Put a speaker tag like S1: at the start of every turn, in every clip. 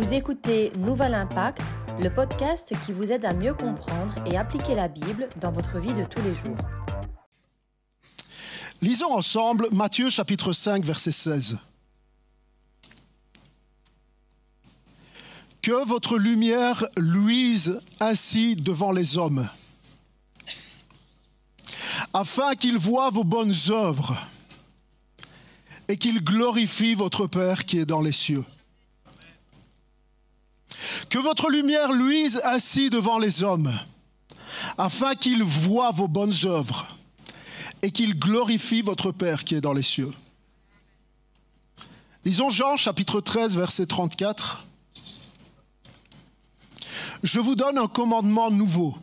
S1: Vous écoutez Nouvel Impact, le podcast qui vous aide à mieux comprendre et appliquer la Bible dans votre vie de tous les jours.
S2: Lisons ensemble Matthieu chapitre 5 verset 16. Que votre lumière luise ainsi devant les hommes, afin qu'ils voient vos bonnes œuvres et qu'ils glorifient votre Père qui est dans les cieux. Que votre lumière luise ainsi devant les hommes, afin qu'ils voient vos bonnes œuvres et qu'ils glorifient votre Père qui est dans les cieux. Lisons Jean chapitre 13 verset 34. Je vous donne un commandement nouveau.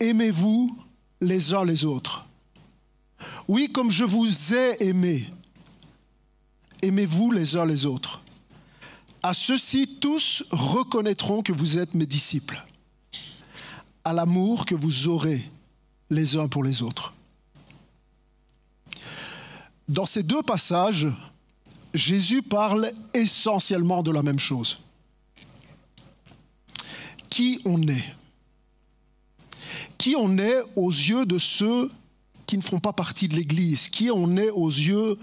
S2: Aimez-vous les uns les autres. Oui, comme je vous ai aimé, aimez-vous les uns les autres. À ceux-ci, tous reconnaîtront que vous êtes mes disciples, à l'amour que vous aurez les uns pour les autres. Dans ces deux passages, Jésus parle essentiellement de la même chose. Qui on est? Qui on est aux yeux de ceux qui ne font pas partie de l'Église? Qui on est aux yeux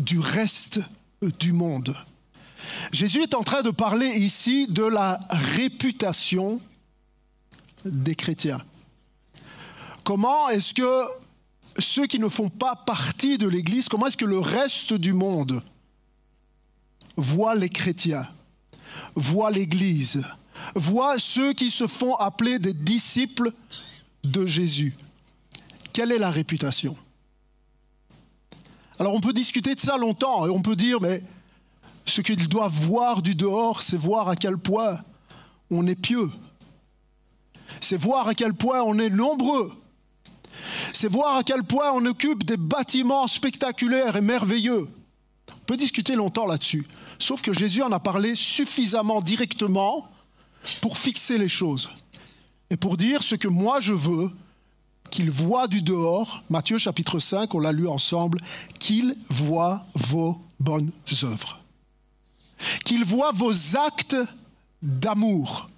S2: du reste du monde? Jésus est en train de parler ici de la réputation des chrétiens. Comment est-ce que ceux qui ne font pas partie de l'Église, comment est-ce que le reste du monde voit les chrétiens, voit l'Église, voit ceux qui se font appeler des disciples de Jésus? Quelle est la réputation? Alors on peut discuter de ça longtemps et on peut dire, mais ce qu'ils doivent voir du dehors, c'est voir à quel point on est pieux. C'est voir à quel point on est nombreux. C'est voir à quel point on occupe des bâtiments spectaculaires et merveilleux. On peut discuter longtemps là-dessus. Sauf que Jésus en a parlé suffisamment directement pour fixer les choses. Et pour dire ce que moi je veux qu'ils voient du dehors, Matthieu chapitre 5, on l'a lu ensemble, qu'ils voient vos bonnes œuvres qu'il voit vos actes d'amour.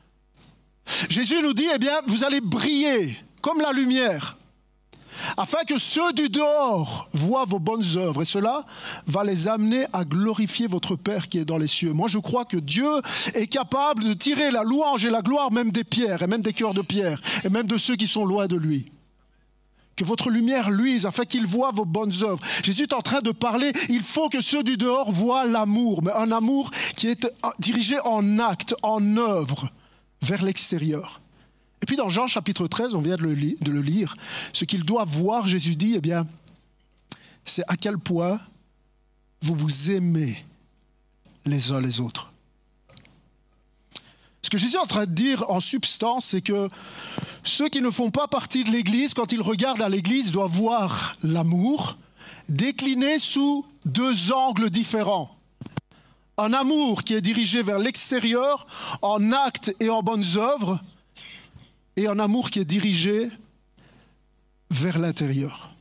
S2: Jésus nous dit, eh bien, vous allez briller comme la lumière, afin que ceux du dehors voient vos bonnes œuvres, et cela va les amener à glorifier votre Père qui est dans les cieux. Moi, je crois que Dieu est capable de tirer la louange et la gloire même des pierres, et même des cœurs de pierre, et même de ceux qui sont loin de lui que votre lumière luise afin qu'ils voient vos bonnes œuvres. Jésus est en train de parler, il faut que ceux du dehors voient l'amour, mais un amour qui est dirigé en acte, en œuvre, vers l'extérieur. Et puis dans Jean chapitre 13, on vient de le, lire, ce qu'ils doivent voir, Jésus dit, eh bien, c'est à quel point vous vous aimez les uns les autres. Ce que Jésus est en train de dire en substance, c'est que ceux qui ne font pas partie de l'Église, quand ils regardent à l'Église, doivent voir l'amour décliné sous deux angles différents. Un amour qui est dirigé vers l'extérieur, en actes et en bonnes œuvres, et un amour qui est dirigé vers l'intérieur.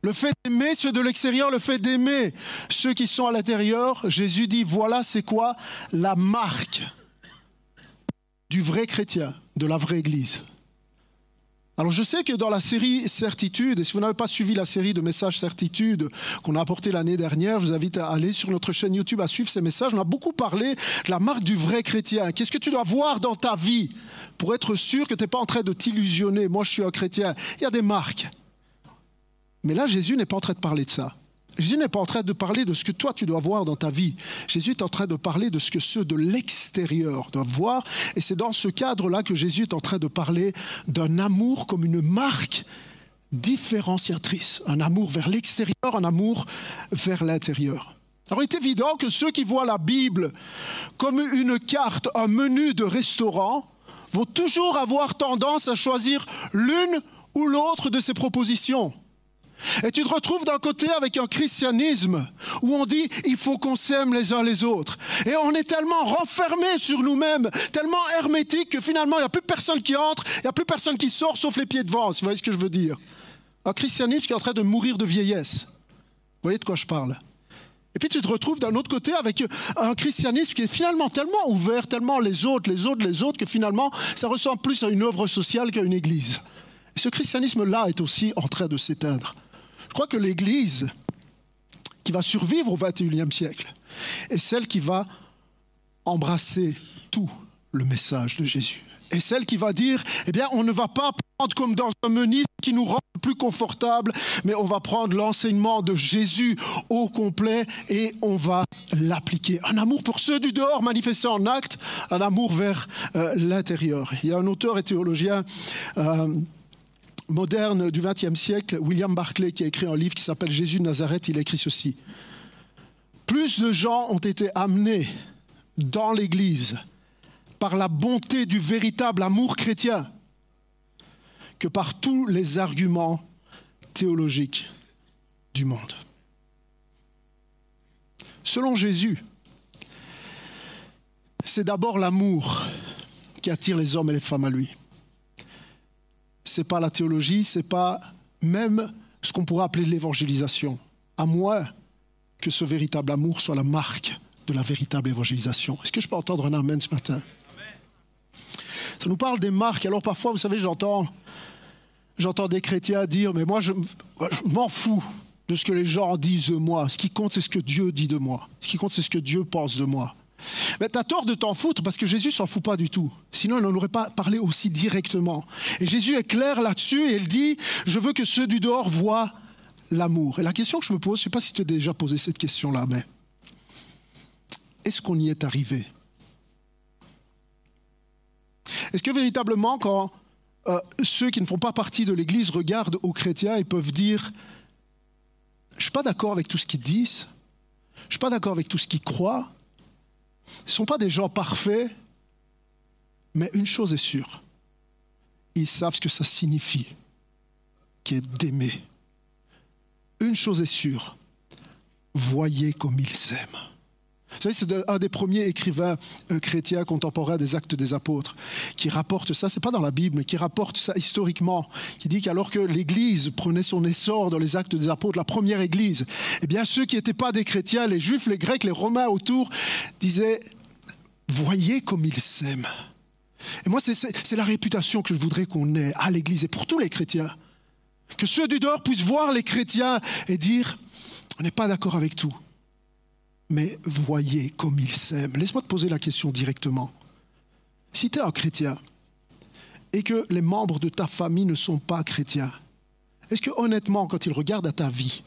S2: Le fait d'aimer ceux de l'extérieur, le fait d'aimer ceux qui sont à l'intérieur, Jésus dit, voilà c'est quoi la marque du vrai chrétien, de la vraie Église. Alors je sais que dans la série Certitude, et si vous n'avez pas suivi la série de messages Certitude qu'on a apporté l'année dernière, je vous invite à aller sur notre chaîne YouTube à suivre ces messages. On a beaucoup parlé de la marque du vrai chrétien. Qu'est-ce que tu dois voir dans ta vie pour être sûr que tu n'es pas en train de t'illusionner? Moi je suis un chrétien. Il y a des marques. Mais là Jésus n'est pas en train de parler de ça. Jésus n'est pas en train de parler de ce que toi tu dois voir dans ta vie. Jésus est en train de parler de ce que ceux de l'extérieur doivent voir. Et c'est dans ce cadre-là que Jésus est en train de parler d'un amour comme une marque différenciatrice. Un amour vers l'extérieur, un amour vers l'intérieur. Alors il est évident que ceux qui voient la Bible comme une carte, un menu de restaurant, vont toujours avoir tendance à choisir l'une ou l'autre de ces propositions. Et tu te retrouves d'un côté avec un christianisme où on dit il faut qu'on s'aime les uns les autres. Et on est tellement renfermé sur nous-mêmes, tellement hermétique que finalement il n'y a plus personne qui entre, il n'y a plus personne qui sort sauf les pieds devant, si vous voyez ce que je veux dire. Un christianisme qui est en train de mourir de vieillesse. Vous voyez de quoi je parle? Et puis tu te retrouves d'un autre côté avec un christianisme qui est finalement tellement ouvert, tellement les autres, les autres, les autres, que finalement ça ressemble plus à une œuvre sociale qu'à une église. Et ce christianisme-là est aussi en train de s'éteindre. Je crois que l'église qui va survivre au XXIe siècle est celle qui va embrasser tout le message de Jésus. Et celle qui va dire, eh bien, on ne va pas prendre comme dans un menu qui nous rend plus confortable, mais on va prendre l'enseignement de Jésus au complet et on va l'appliquer. Un amour pour ceux du dehors manifesté en acte, un amour vers euh, l'intérieur. Il y a un auteur et théologien euh, moderne du XXe siècle, William Barclay, qui a écrit un livre qui s'appelle Jésus de Nazareth. Il a écrit ceci. Plus de gens ont été amenés dans l'Église par la bonté du véritable amour chrétien que par tous les arguments théologiques du monde. Selon Jésus, c'est d'abord l'amour qui attire les hommes et les femmes à lui. Ce n'est pas la théologie, ce n'est pas même ce qu'on pourrait appeler l'évangélisation, à moins que ce véritable amour soit la marque de la véritable évangélisation. Est-ce que je peux entendre un amen ce matin? Ça nous parle des marques. Alors parfois, vous savez, j'entends, j'entends des chrétiens dire, mais moi, je, m'en fous de ce que les gens disent de moi. Ce qui compte, c'est ce que Dieu dit de moi. Ce qui compte, c'est ce que Dieu pense de moi. Mais tu as tort de t'en foutre parce que Jésus s'en fout pas du tout. Sinon, il n'en aurait pas parlé aussi directement. Et Jésus est clair là-dessus et il dit, je veux que ceux du dehors voient l'amour. Et la question que je me pose, je ne sais pas si tu as déjà posé cette question-là, mais est-ce qu'on y est arrivé? Est-ce que véritablement, quand euh, ceux qui ne font pas partie de l'Église regardent aux chrétiens, ils peuvent dire, je ne suis pas d'accord avec tout ce qu'ils disent, je ne suis pas d'accord avec tout ce qu'ils croient, ne sont pas des gens parfaits, mais une chose est sûre, ils savent ce que ça signifie, qui est d'aimer. Une chose est sûre, voyez comme ils s'aiment. Vous savez, c'est un des premiers écrivains euh, chrétiens contemporains des Actes des Apôtres qui rapporte ça. C'est pas dans la Bible, mais qui rapporte ça historiquement. Qui dit qu'alors que l'Église prenait son essor dans les Actes des Apôtres, la première Église, eh bien ceux qui n'étaient pas des chrétiens, les Juifs, les Grecs, les Romains autour, disaient voyez comme ils s'aiment. Et moi, c'est la réputation que je voudrais qu'on ait à l'Église et pour tous les chrétiens. Que ceux du dehors puissent voir les chrétiens et dire, on n'est pas d'accord avec tout, mais voyez comme ils s'aiment. Laisse-moi te poser la question directement. Si tu es un chrétien et que les membres de ta famille ne sont pas chrétiens, est-ce que honnêtement, quand ils regardent à ta vie,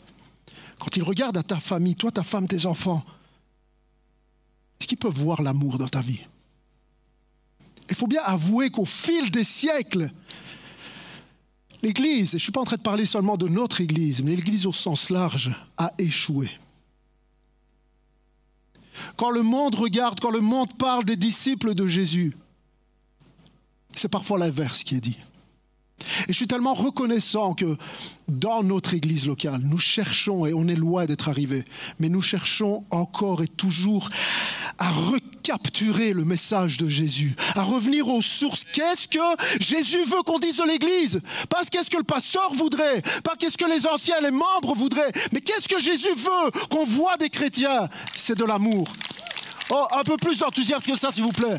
S2: quand ils regardent à ta famille, toi, ta femme, tes enfants, est-ce qu'ils peuvent voir l'amour dans ta vie? Il faut bien avouer qu'au fil des siècles, l'Église, et je ne suis pas en train de parler seulement de notre Église, mais l'Église au sens large, a échoué. Quand le monde regarde, quand le monde parle des disciples de Jésus, c'est parfois l'inverse qui est dit. Et je suis tellement reconnaissant que dans notre église locale, nous cherchons, et on est loin d'être arrivé, mais nous cherchons encore et toujours à recapturer le message de Jésus, à revenir aux sources. Qu'est-ce que Jésus veut qu'on dise de l'église? Pas qu'est-ce que le pasteur voudrait, pas qu'est-ce que les anciens, les membres voudraient, mais qu'est-ce que Jésus veut qu'on voit des chrétiens? C'est de l'amour. Oh, un peu plus d'enthousiasme que ça, s'il vous plaît.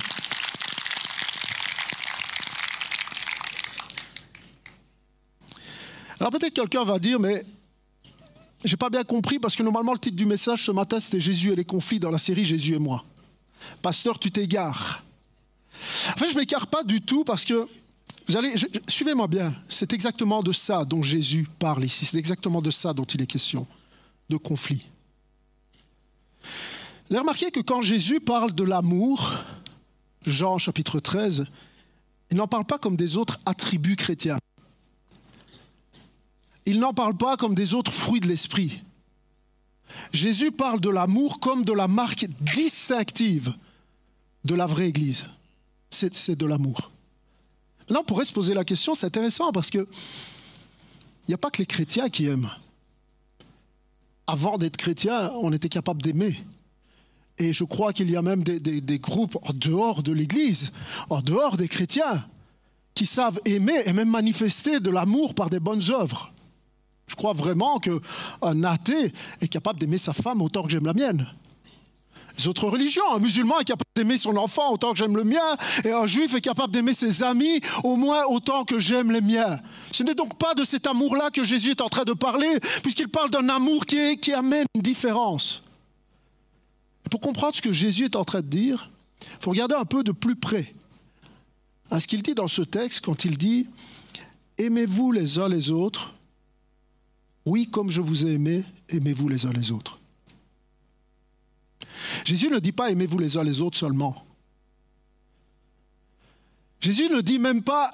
S2: Alors peut-être quelqu'un va dire, mais j'ai pas bien compris parce que normalement le titre du message ce matin c'était Jésus et les conflits dans la série Jésus et moi. Pasteur, tu t'égares. En fait, je m'égare pas du tout parce que vous allez, suivez-moi bien, c'est exactement de ça dont Jésus parle ici, c'est exactement de ça dont il est question, de conflit. Vous avez remarqué que quand Jésus parle de l'amour, Jean chapitre 13, il n'en parle pas comme des autres attributs chrétiens il n'en parle pas comme des autres fruits de l'esprit. Jésus parle de l'amour comme de la marque distinctive de la vraie Église. C'est de l'amour. Là, on pourrait se poser la question, c'est intéressant parce que il n'y a pas que les chrétiens qui aiment. Avant d'être chrétien, on était capable d'aimer. Et je crois qu'il y a même des, groupes en dehors de l'Église, en dehors des chrétiens, qui savent aimer et même manifester de l'amour par des bonnes œuvres. Je crois vraiment qu'un athée est capable d'aimer sa femme autant que j'aime la mienne. Les autres religions, un musulman est capable d'aimer son enfant autant que j'aime le mien, et un juif est capable d'aimer ses amis au moins autant que j'aime les miens. Ce n'est donc pas de cet amour-là que Jésus est en train de parler, puisqu'il parle d'un amour qui, qui amène une différence. pour comprendre ce que Jésus est en train de dire, il faut regarder un peu de plus près à ce qu'il dit dans ce texte quand il dit Aimez-vous les uns les autres Oui, comme je vous ai aimé, aimez-vous les uns les autres. Jésus ne dit pas aimez-vous les uns les autres seulement. Jésus ne dit même pas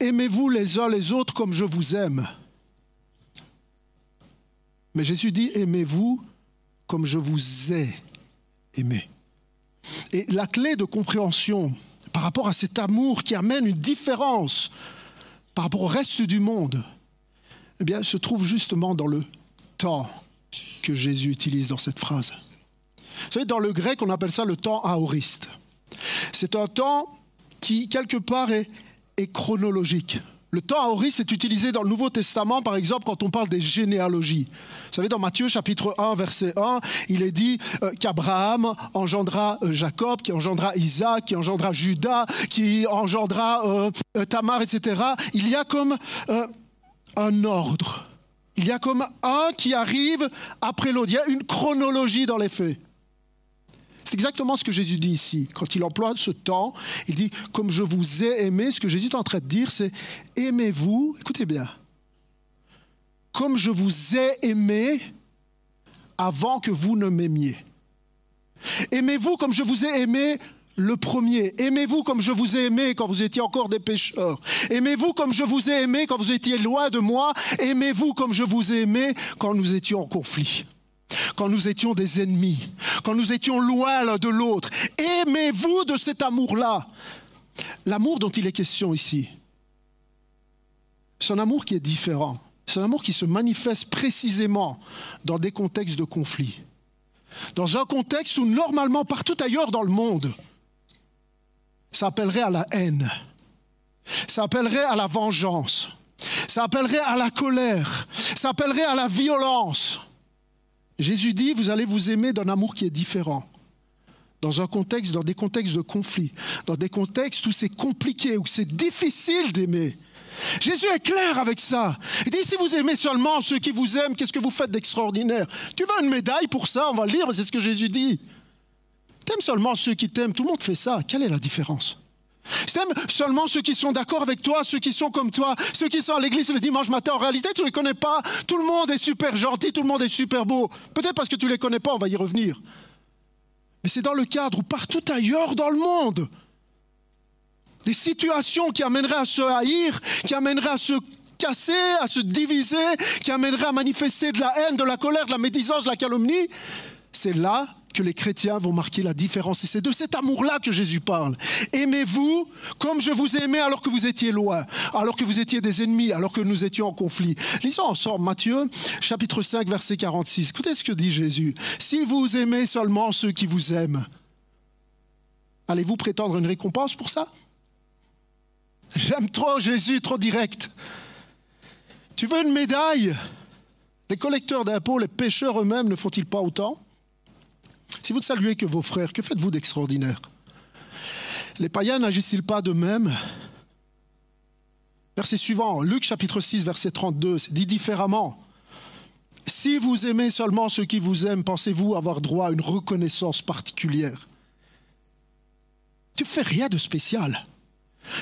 S2: aimez-vous les uns les autres comme je vous aime. Mais Jésus dit aimez-vous comme je vous ai aimé. Et la clé de compréhension par rapport à cet amour qui amène une différence par rapport au reste du monde, eh bien, se trouve justement dans le temps que Jésus utilise dans cette phrase. Vous savez, dans le grec, on appelle ça le temps aoriste. C'est un temps qui, quelque part, est, chronologique. Le temps aoriste est utilisé dans le Nouveau Testament, par exemple, quand on parle des généalogies. Vous savez, dans Matthieu chapitre 1, verset 1, il est dit euh, qu'Abraham engendra euh, Jacob, qui engendra Isaac, qui engendra Judas, qui engendra euh, Tamar, etc. Il y a comme un ordre. Il y a comme un qui arrive après l'autre. Il y a une chronologie dans les faits. C'est exactement ce que Jésus dit ici. Quand il emploie ce temps, il dit, comme je vous ai aimé, ce que Jésus est en train de dire, c'est, aimez-vous, écoutez bien, comme je vous ai aimé avant que vous ne m'aimiez. Aimez-vous comme je vous ai aimé le premier. Aimez-vous comme je vous ai aimé quand vous étiez encore des pécheurs. Aimez-vous comme je vous ai aimé quand vous étiez loin de moi. Aimez-vous comme je vous ai aimé quand nous étions en conflit quand nous étions des ennemis, quand nous étions loin l'un de l'autre. Aimez-vous de cet amour-là? L'amour dont il est question ici, c'est un amour qui est différent. C'est un amour qui se manifeste précisément dans des contextes de conflit. Dans un contexte où normalement, partout ailleurs dans le monde, ça appellerait à la haine, ça appellerait à la vengeance, ça appellerait à la colère, ça appellerait à la violence. Jésus dit, vous allez vous aimer d'un amour qui est différent. Dans un contexte, dans des contextes de conflit, dans des contextes où c'est compliqué, où c'est difficile d'aimer. Jésus est clair avec ça. Il dit, si vous aimez seulement ceux qui vous aiment, qu'est-ce que vous faites d'extraordinaire? Tu veux une médaille pour ça? On va le lire, c'est ce que Jésus dit. T'aimes seulement ceux qui t'aiment, tout le monde fait ça. Quelle est la différence? T'aimes seulement ceux qui sont d'accord avec toi, ceux qui sont comme toi, ceux qui sont à l'église le dimanche matin. En réalité, tu ne les connais pas. Tout le monde est super gentil, tout le monde est super beau. Peut-être parce que tu ne les connais pas, on va y revenir. Mais c'est dans le cadre où partout ailleurs dans le monde, des situations qui amèneraient à se haïr, qui amèneraient à se casser, à se diviser, qui amèneraient à manifester de la haine, de la colère, de la médisance, de la calomnie, c'est là que les chrétiens vont marquer la différence. Et c'est de cet amour-là que Jésus parle. Aimez-vous comme je vous ai aimé alors que vous étiez loin, alors que vous étiez des ennemis, alors que nous étions en conflit. Lisons ensemble Matthieu chapitre 5 verset 46. Écoutez ce que dit Jésus. Si vous aimez seulement ceux qui vous aiment, allez-vous prétendre une récompense pour ça? J'aime trop Jésus, trop direct. Tu veux une médaille? Les collecteurs d'impôts, les pêcheurs eux-mêmes ne font-ils pas autant? Si vous ne saluez que vos frères, que faites-vous d'extraordinaire? Les païens n'agissent-ils pas de même Verset suivant, Luc chapitre 6, verset 32, c'est dit différemment. Si vous aimez seulement ceux qui vous aiment, pensez-vous avoir droit à une reconnaissance particulière? Tu fais rien de spécial.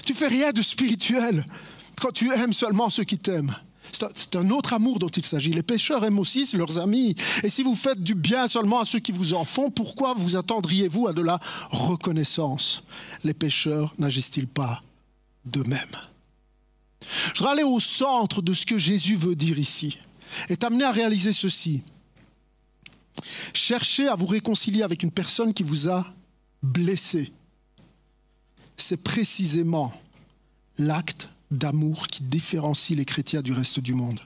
S2: Tu fais rien de spirituel quand tu aimes seulement ceux qui t'aiment. C'est un autre amour dont il s'agit. Les pécheurs aiment aussi leurs amis. Et si vous faites du bien seulement à ceux qui vous en font, pourquoi vous attendriez-vous à de la reconnaissance? Les pécheurs n'agissent-ils pas de même Je voudrais aller au centre de ce que Jésus veut dire ici et t'amener à réaliser ceci. Cherchez à vous réconcilier avec une personne qui vous a blessé. C'est précisément l'acte d'amour qui différencie les chrétiens du reste du monde.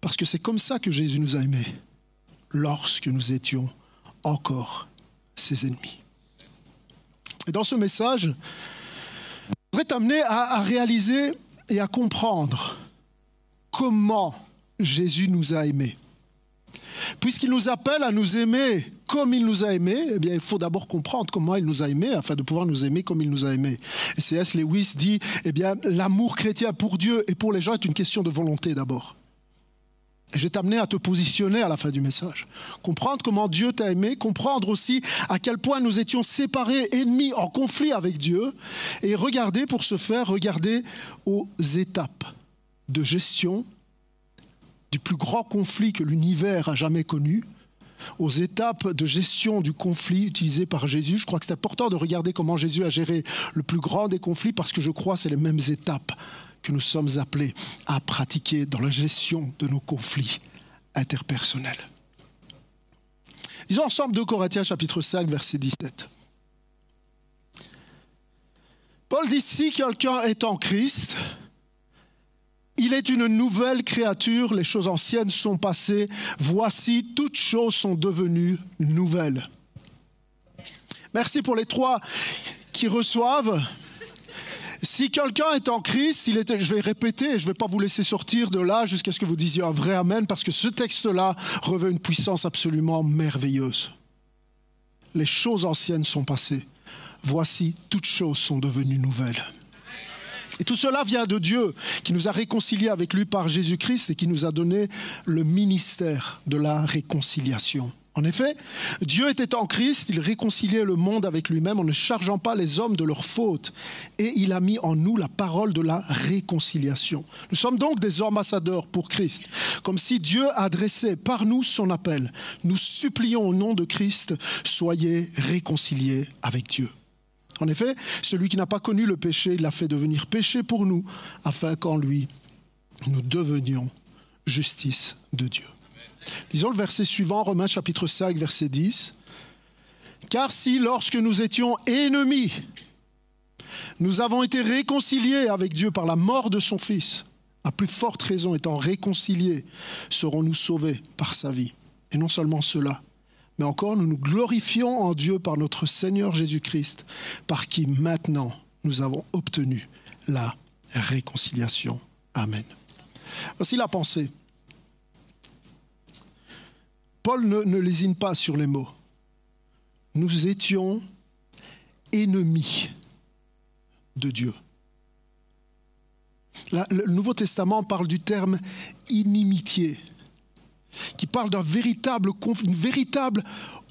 S2: Parce que c'est comme ça que Jésus nous a aimés, lorsque nous étions encore ses ennemis. Et dans ce message, je voudrais t'amener à, à réaliser et à comprendre comment Jésus nous a aimés. Puisqu'il nous appelle à nous aimer comme il nous a aimés, eh bien, il faut d'abord comprendre comment il nous a aimés afin de pouvoir nous aimer comme il nous a aimés. Et C.S. Lewis dit, eh bien, l'amour chrétien pour Dieu et pour les gens est une question de volonté d'abord. Et je vais t'amener à te positionner à la fin du message. Comprendre comment Dieu t'a aimé, comprendre aussi à quel point nous étions séparés, ennemis, en conflit avec Dieu. Et regarder, pour ce faire, regarder aux étapes de gestion du plus grand conflit que l'univers a jamais connu, aux étapes de gestion du conflit utilisées par Jésus. Je crois que c'est important de regarder comment Jésus a géré le plus grand des conflits parce que je crois que c'est les mêmes étapes que nous sommes appelés à pratiquer dans la gestion de nos conflits interpersonnels. Disons ensemble 2 Corinthiens chapitre 5 verset 17. Paul dit si quelqu'un est en Christ, il est une nouvelle créature, les choses anciennes sont passées, voici, toutes choses sont devenues nouvelles. Merci pour les trois qui reçoivent. Si quelqu'un est en Christ, je vais répéter, je ne vais pas vous laisser sortir de là jusqu'à ce que vous disiez un vrai Amen, parce que ce texte-là revêt une puissance absolument merveilleuse. Les choses anciennes sont passées. Voici, toutes choses sont devenues nouvelles. Et tout cela vient de Dieu, qui nous a réconciliés avec lui par Jésus-Christ et qui nous a donné le ministère de la réconciliation. En effet, Dieu était en Christ, il réconciliait le monde avec lui-même en ne chargeant pas les hommes de leurs fautes, et il a mis en nous la parole de la réconciliation. Nous sommes donc des ambassadeurs pour Christ, comme si Dieu adressait par nous son appel. Nous supplions au nom de Christ, soyez réconciliés avec Dieu. En effet, celui qui n'a pas connu le péché, il l'a fait devenir péché pour nous, afin qu'en lui, nous devenions justice de Dieu. Disons le verset suivant, Romains chapitre 5, verset 10. Car si lorsque nous étions ennemis, nous avons été réconciliés avec Dieu par la mort de son Fils, à plus forte raison étant réconciliés, serons-nous sauvés par sa vie? Et non seulement cela, mais encore nous nous glorifions en Dieu par notre Seigneur Jésus-Christ, par qui maintenant nous avons obtenu la réconciliation. Amen. Voici la pensée. Paul ne, lésine pas sur les mots. Nous étions ennemis de Dieu. le Nouveau Testament parle du terme inimitié qui parle d'un véritable véritable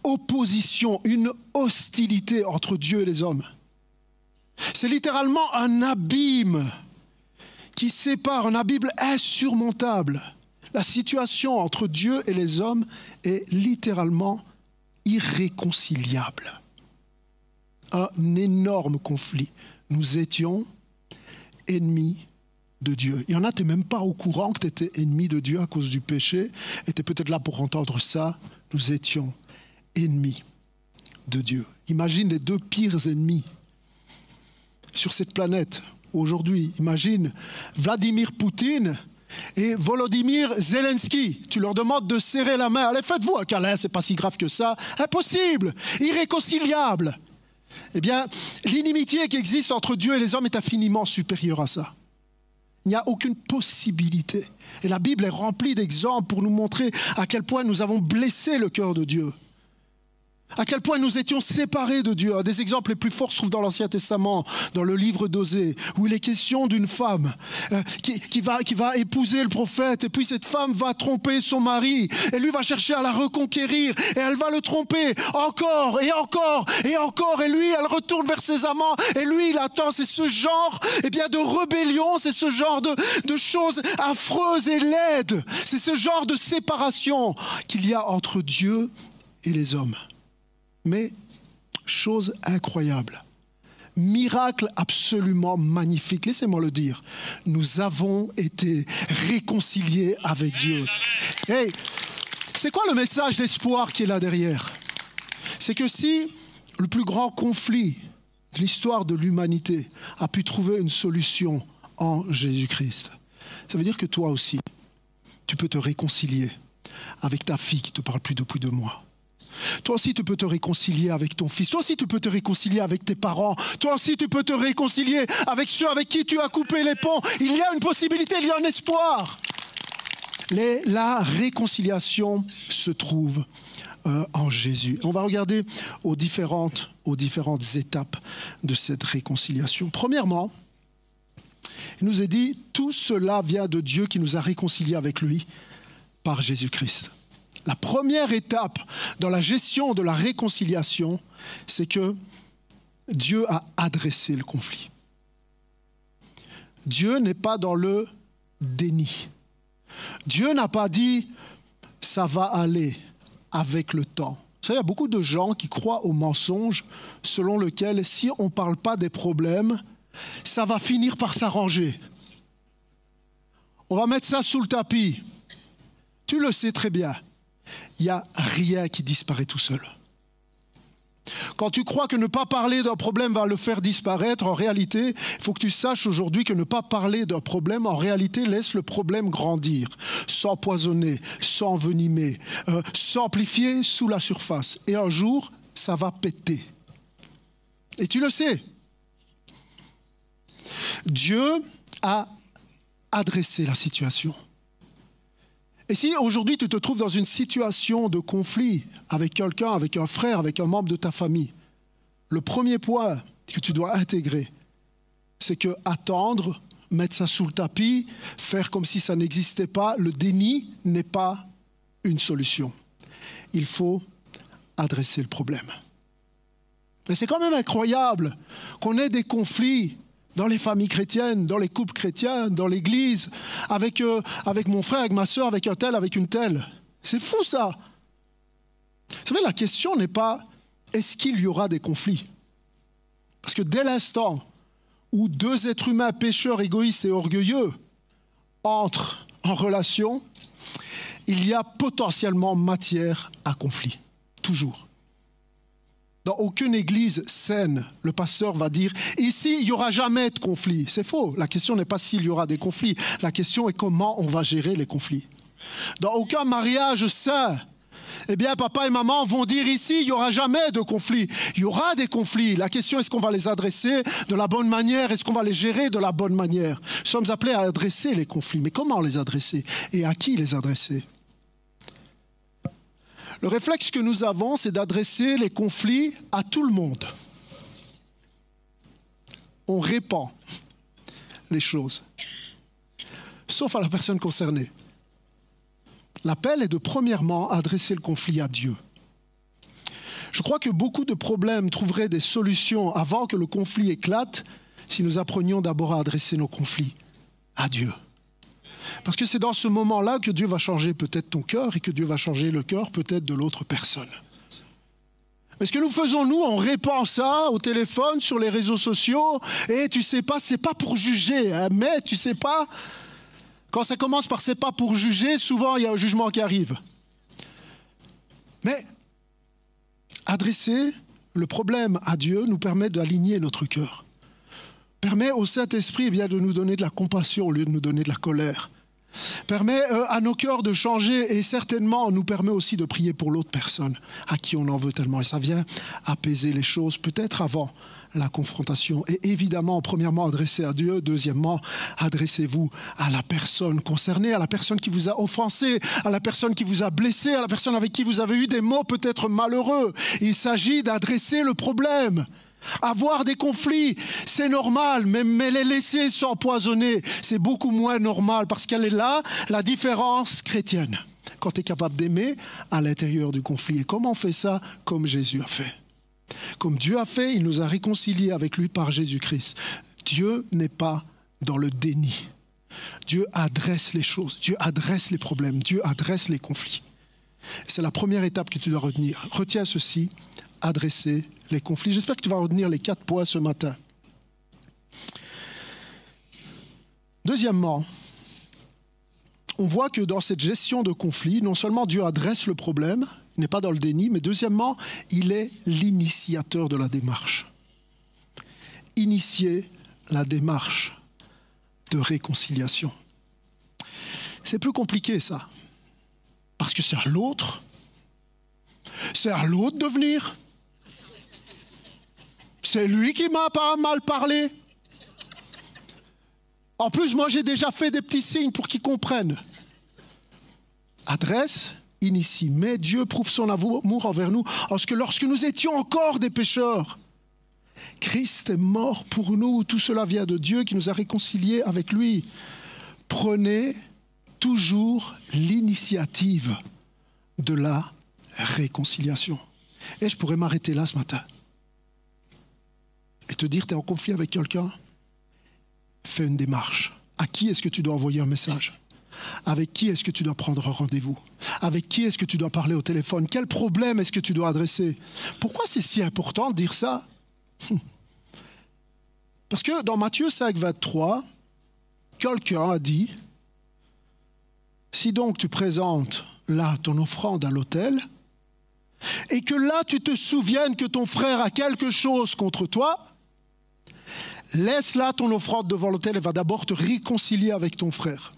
S2: opposition, une hostilité entre Dieu et les hommes. C'est littéralement un abîme qui sépare, un abîme insurmontable. La situation entre Dieu et les hommes est littéralement irréconciliable. Un énorme conflit. Nous étions ennemis de Dieu. Il y en a, tu même pas au courant que tu étais ennemi de Dieu à cause du péché, et tu peut-être là pour entendre ça. Nous étions ennemis de Dieu. Imagine les deux pires ennemis sur cette planète aujourd'hui. Imagine Vladimir Poutine et Volodymyr Zelensky. Tu leur demandes de serrer la main. Allez, faites-vous un câlin, c'est pas si grave que ça. Impossible, irréconciliable. Eh bien, l'inimitié qui existe entre Dieu et les hommes est infiniment supérieure à ça. Il n'y a aucune possibilité. Et la Bible est remplie d'exemples pour nous montrer à quel point nous avons blessé le cœur de Dieu à quel point nous étions séparés de Dieu. Des exemples les plus forts se trouve dans l'Ancien Testament, dans le livre d'Osée, où il est question d'une femme euh, qui, va, épouser le prophète, et puis cette femme va tromper son mari, et lui va chercher à la reconquérir, et elle va le tromper encore et encore et encore, et lui, elle retourne vers ses amants, et lui, il attend. C'est ce genre eh bien, de rébellion, c'est ce genre de choses affreuses et laides, c'est ce genre de séparation qu'il y a entre Dieu et les hommes. Mais, chose incroyable, miracle absolument magnifique, laissez-moi le dire, nous avons été réconciliés avec Dieu. Hey, c'est quoi le message d'espoir qui est là derrière? C'est que si le plus grand conflit de l'histoire de l'humanité a pu trouver une solution en Jésus-Christ, ça veut dire que toi aussi, tu peux te réconcilier avec ta fille qui te parle plus depuis deux mois toi aussi, tu peux te réconcilier avec ton fils. Toi aussi, tu peux te réconcilier avec tes parents. Toi aussi, tu peux te réconcilier avec ceux avec qui tu as coupé les ponts. Il y a une possibilité, il y a un espoir. la réconciliation se trouve euh, en Jésus. On va regarder aux différentes, aux différentes étapes de cette réconciliation. Premièrement, il nous est dit, tout cela vient de Dieu qui nous a réconciliés avec lui par Jésus-Christ. La première étape dans la gestion de la réconciliation, c'est que Dieu a adressé le conflit. Dieu n'est pas dans le déni. Dieu n'a pas dit ça va aller avec le temps. Vous savez, il y a beaucoup de gens qui croient au mensonge selon lequel si on ne parle pas des problèmes, ça va finir par s'arranger. On va mettre ça sous le tapis. Tu le sais très bien. Il n'y a rien qui disparaît tout seul. Quand tu crois que ne pas parler d'un problème va le faire disparaître, en réalité, il faut que tu saches aujourd'hui que ne pas parler d'un problème, en réalité, laisse le problème grandir, s'empoisonner, s'envenimer, euh, s'amplifier sous la surface. Et un jour, ça va péter. Et tu le sais. Dieu a adressé la situation. Et si aujourd'hui tu te trouves dans une situation de conflit avec quelqu'un, avec un frère, avec un membre de ta famille, le premier point que tu dois intégrer, c'est que attendre, mettre ça sous le tapis, faire comme si ça n'existait pas, le déni n'est pas une solution. Il faut adresser le problème. Mais c'est quand même incroyable qu'on ait des conflits dans les familles chrétiennes, dans les couples chrétiens, dans l'église, avec, euh, avec mon frère, avec ma soeur, avec un tel, avec une telle. C'est fou ça. Vous savez, la question n'est pas est-ce qu'il y aura des conflits? Parce que dès l'instant où deux êtres humains pécheurs, égoïstes et orgueilleux entrent en relation, il y a potentiellement matière à conflit. Toujours. Dans aucune église saine, le pasteur va dire ici, il n'y aura jamais de conflit. C'est faux. La question n'est pas s'il y aura des conflits. La question est comment on va gérer les conflits. Dans aucun mariage sain, eh bien, papa et maman vont dire ici, il n'y aura jamais de conflit. Il y aura des conflits. La question, est-ce qu'on va les adresser de la bonne manière? Est-ce qu'on va les gérer de la bonne manière? Nous sommes appelés à adresser les conflits. Mais comment les adresser? Et à qui les adresser? Le réflexe que nous avons, c'est d'adresser les conflits à tout le monde. On répand les choses, sauf à la personne concernée. L'appel est de premièrement adresser le conflit à Dieu. Je crois que beaucoup de problèmes trouveraient des solutions avant que le conflit éclate si nous apprenions d'abord à adresser nos conflits à Dieu. Parce que c'est dans ce moment-là que Dieu va changer peut-être ton cœur et que Dieu va changer le cœur peut-être de l'autre personne. Mais ce que nous faisons, nous, on répand ça au téléphone, sur les réseaux sociaux, et tu sais pas, c'est pas pour juger, hein, mais tu sais pas, quand ça commence par c'est pas pour juger, souvent il y a un jugement qui arrive. Mais adresser le problème à Dieu nous permet d'aligner notre cœur, permet au Saint-Esprit eh bien de nous donner de la compassion au lieu de nous donner de la colère permet euh, à nos cœurs de changer et certainement nous permet aussi de prier pour l'autre personne à qui on en veut tellement. Et ça vient apaiser les choses, peut-être avant la confrontation. Et évidemment, premièrement, adressez à Dieu. Deuxièmement, adressez-vous à la personne concernée, à la personne qui vous a offensé, à la personne qui vous a blessé, à la personne avec qui vous avez eu des mots peut-être malheureux. Il s'agit d'adresser le problème. Avoir des conflits, c'est normal, mais, les laisser s'empoisonner, c'est beaucoup moins normal parce qu'elle est là, la différence chrétienne. Quand tu es capable d'aimer à l'intérieur du conflit. Et comment on fait ça? Comme Jésus a fait. Comme Dieu a fait, il nous a réconciliés avec lui par Jésus-Christ. Dieu n'est pas dans le déni. Dieu adresse les choses, Dieu adresse les problèmes, Dieu adresse les conflits. C'est la première étape que tu dois retenir. Retiens ceci, adresser les conflits. J'espère que tu vas retenir les quatre points ce matin. Deuxièmement, on voit que dans cette gestion de conflit, non seulement Dieu adresse le problème, il n'est pas dans le déni, mais deuxièmement, il est l'initiateur de la démarche. Initier la démarche de réconciliation. C'est plus compliqué ça, parce que c'est à l'autre, c'est à l'autre de venir, c'est lui qui m'a pas mal parlé. En plus, moi, j'ai déjà fait des petits signes pour qu'il comprenne. adresse, initie. Mais Dieu prouve son amour envers nous, parce que lorsque nous étions encore des pécheurs, Christ est mort pour nous. Tout cela vient de Dieu qui nous a réconciliés avec lui. Prenez toujours l'initiative de la réconciliation. Et je pourrais m'arrêter là ce matin et te dire, tu es en conflit avec quelqu'un, fais une démarche. À qui est-ce que tu dois envoyer un message? Avec qui est-ce que tu dois prendre rendez-vous? Avec qui est-ce que tu dois parler au téléphone? Quel problème est-ce que tu dois adresser? Pourquoi c'est si important de dire ça? Parce que dans Matthieu 5, 23, quelqu'un a dit, si donc tu présentes là ton offrande à l'autel, et que là tu te souviennes que ton frère a quelque chose contre toi, laisse là ton offrande devant l'autel et va d'abord te réconcilier avec ton frère.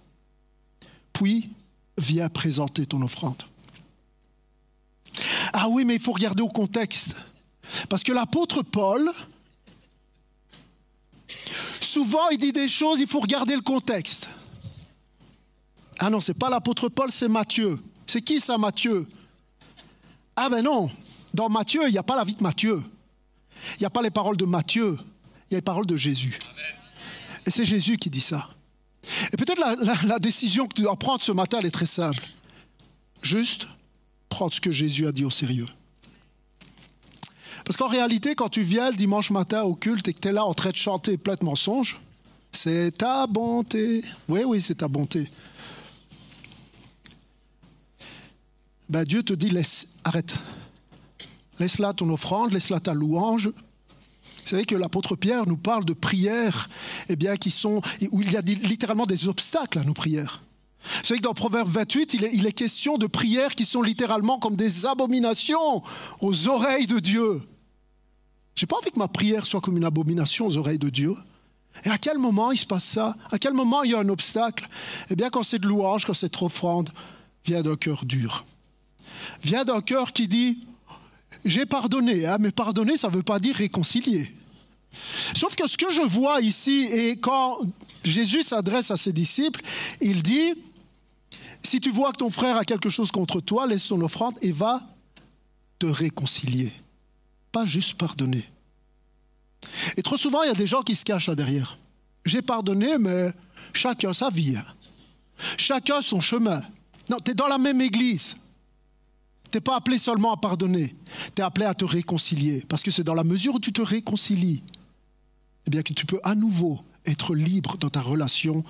S2: Puis, viens présenter ton offrande. Ah oui, mais il faut regarder au contexte. Parce que l'apôtre Paul, souvent il dit des choses, il faut regarder le contexte. Ah non, c'est pas l'apôtre Paul, c'est Matthieu. C'est qui ça, Matthieu? Ah ben non, dans Matthieu, il n'y a pas la vie de Matthieu. Il n'y a pas les paroles de Matthieu, il y a les paroles de Jésus. Et c'est Jésus qui dit ça. Et peut-être la, décision que tu dois prendre ce matin, elle est très simple. Juste prendre ce que Jésus a dit au sérieux. Parce qu'en réalité, quand tu viens le dimanche matin au culte et que tu es là en train de chanter plein de mensonges, c'est ta bonté. Oui, oui, c'est ta bonté. Ben, Dieu te dit, laisse, arrête. Laisse là ton offrande, laisse là ta louange, savez que l'apôtre Pierre nous parle de prières eh bien, qui sont, où il y a littéralement des obstacles à nos prières. Vous savez que dans Proverbe 28, il est, question de prières qui sont littéralement comme des abominations aux oreilles de Dieu. Je n'ai pas envie que ma prière soit comme une abomination aux oreilles de Dieu. Et à quel moment il se passe ça? À quel moment il y a un obstacle? Eh bien, quand c'est de louange, quand c'est trop offrande, vient d'un cœur dur. Vient d'un cœur qui dit j'ai pardonné, hein, mais pardonner, ça ne veut pas dire réconcilier. Sauf que ce que je vois ici, et quand Jésus s'adresse à ses disciples, il dit, si tu vois que ton frère a quelque chose contre toi, laisse son offrande et va te réconcilier. Pas juste pardonner. Et trop souvent, il y a des gens qui se cachent là derrière. J'ai pardonné, mais chacun sa vie. Hein. Chacun son chemin. Non, tu es dans la même église. Tu n'es pas appelé seulement à pardonner, tu es appelé à te réconcilier. Parce que c'est dans la mesure où tu te réconcilies, eh bien que tu peux à nouveau être libre dans ta relation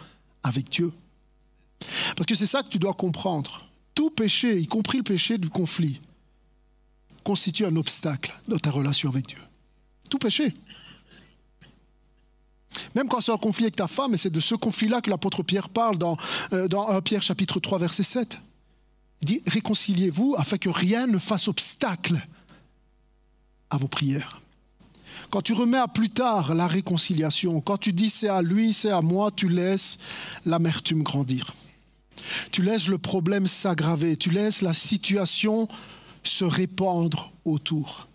S2: avec Dieu. Parce que c'est ça que tu dois comprendre. Tout péché, y compris le péché du conflit, constitue un obstacle dans ta relation avec Dieu. Tout péché. Même quand c'est un conflit avec ta femme, et c'est de ce conflit-là que l'apôtre Pierre parle dans, euh, dans 1 Pierre chapitre 3 verset 7. Il dit réconciliez-vous afin que rien ne fasse obstacle à vos prières. Quand tu remets à plus tard la réconciliation, quand tu dis c'est à lui, c'est à moi, tu laisses l'amertume grandir. Tu laisses le problème s'aggraver, tu laisses la situation se répandre autour.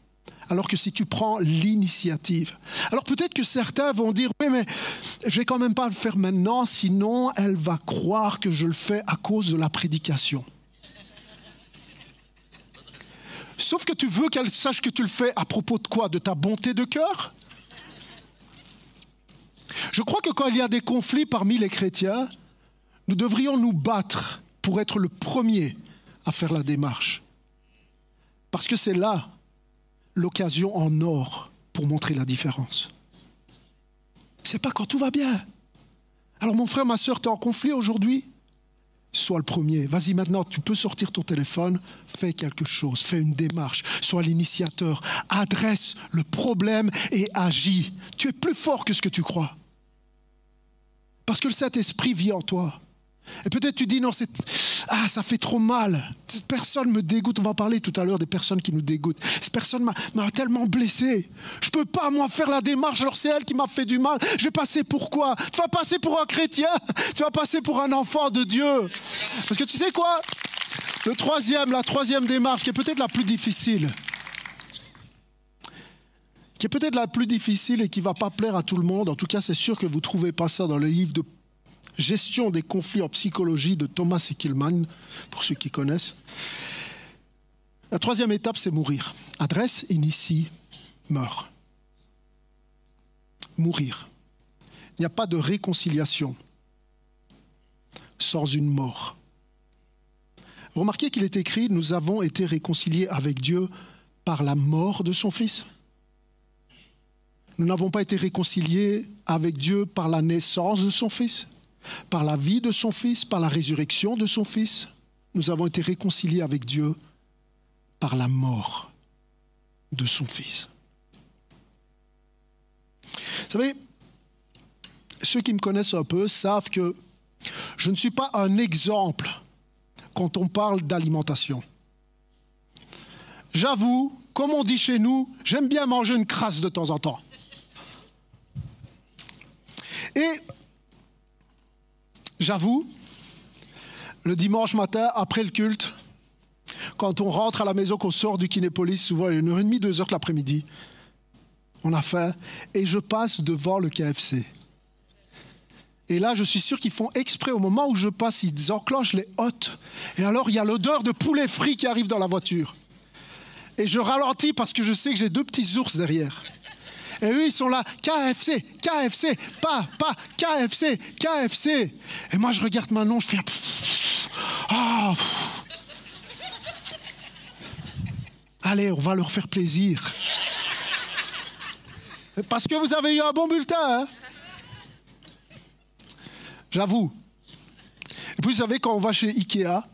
S2: Alors que si tu prends l'initiative, alors peut-être que certains vont dire oui mais je vais quand même pas le faire maintenant, sinon elle va croire que je le fais à cause de la prédication. Sauf que tu veux qu'elle sache que tu le fais à propos de quoi? De ta bonté de cœur? Je crois que quand il y a des conflits parmi les chrétiens, nous devrions nous battre pour être le premier à faire la démarche. Parce que c'est là l'occasion en or pour montrer la différence. C'est pas quand tout va bien. Alors mon frère, ma soeur, tu es en conflit aujourd'hui? Sois le premier. Vas-y maintenant, tu peux sortir ton téléphone, fais quelque chose, fais une démarche, sois l'initiateur, adresse le problème et agis. Tu es plus fort que ce que tu crois. Parce que le Saint-Esprit vit en toi. Et peut-être tu dis non, c'est ah ça fait trop mal. Cette personne me dégoûte. On va parler tout à l'heure des personnes qui nous dégoûtent. Cette personne m'a tellement blessé. Je peux pas moi faire la démarche. Alors c'est elle qui m'a fait du mal. Je vais passer pour quoi? Tu vas passer pour un chrétien? Tu vas passer pour un enfant de Dieu? Parce que tu sais quoi? Le troisième, la troisième démarche qui est peut-être la plus difficile, qui est peut-être la plus difficile et qui va pas plaire à tout le monde. En tout cas, c'est sûr que vous trouvez pas ça dans le livre de Gestion des conflits en psychologie de Thomas Eckilman, pour ceux qui connaissent. La troisième étape, c'est mourir. Adresse, initie, meurt. Mourir. Il n'y a pas de réconciliation sans une mort. Remarquez qu'il est écrit, nous avons été réconciliés avec Dieu par la mort de son Fils. Nous n'avons pas été réconciliés avec Dieu par la naissance de son Fils, par la vie de son Fils, par la résurrection de son Fils. Nous avons été réconciliés avec Dieu par la mort de son Fils. Vous savez, ceux qui me connaissent un peu savent que je ne suis pas un exemple quand on parle d'alimentation. J'avoue, comme on dit chez nous, j'aime bien manger une crasse de temps en temps. Et j'avoue, le dimanche matin, après le culte, quand on rentre à la maison, qu'on sort du kinépolis, souvent une heure et demie, deux heures l'après-midi, on a faim, et je passe devant le KFC. Et là, je suis sûr qu'ils font exprès au moment où je passe, ils enclenchent les hôtes. Et alors, il y a l'odeur de poulet frit qui arrive dans la voiture. Et je ralentis parce que je sais que j'ai deux petits ours derrière. Et eux, ils sont là, KFC, KFC, pas, pas, KFC, KFC. Et moi, je regarde Manon, je fais. Oh, Allez, on va leur faire plaisir. Parce que vous avez eu un bon bulletin, hein J'avoue. Et puis, vous savez, quand on va chez Ikea,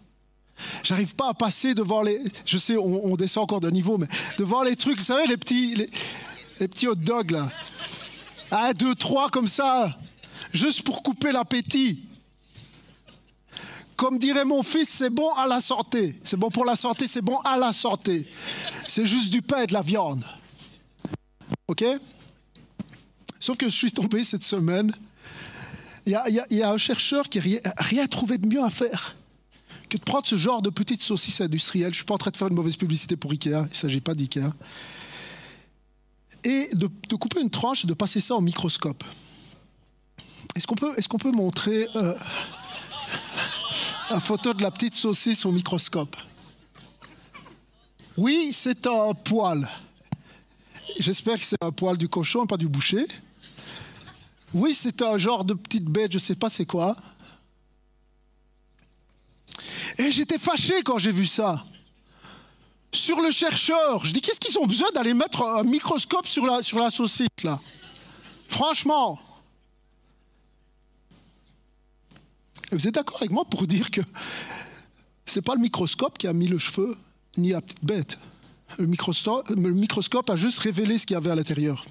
S2: j'arrive pas à passer devant les. Je sais, on, descend encore de niveau, mais devant les trucs, vous savez, les petits, petits hot dogs, là. Un, deux, trois, comme ça, juste pour couper l'appétit. Comme dirait mon fils, c'est bon à la santé. C'est bon pour la santé, c'est bon à la santé. C'est juste du pain et de la viande. OK? Sauf que je suis tombé cette semaine il y, a, un chercheur qui n'a rien, trouvé de mieux à faire que de prendre ce genre de petites saucisses industrielles. Je ne suis pas en train de faire une mauvaise publicité pour Ikea, il ne s'agit pas d'Ikea. Et de, couper une tranche et de passer ça au microscope. Est-ce qu'on peut, est peut montrer euh, photo de la petite saucisse au microscope? Oui, c'est un poil. J'espère que c'est un poil du cochon, pas du boucher. Oui, c'est un genre de petite bête, je ne sais pas c'est quoi. Et j'étais fâché quand j'ai vu ça. Sur le chercheur, je dis qu'est-ce qu'ils ont besoin d'aller mettre un microscope sur la, sur la saucisse là? Franchement. vous êtes d'accord avec moi pour dire que c'est pas le microscope qui a mis le cheveu ni la petite bête. Le microscope, le microscope a juste révélé ce qu'il y avait à l'intérieur.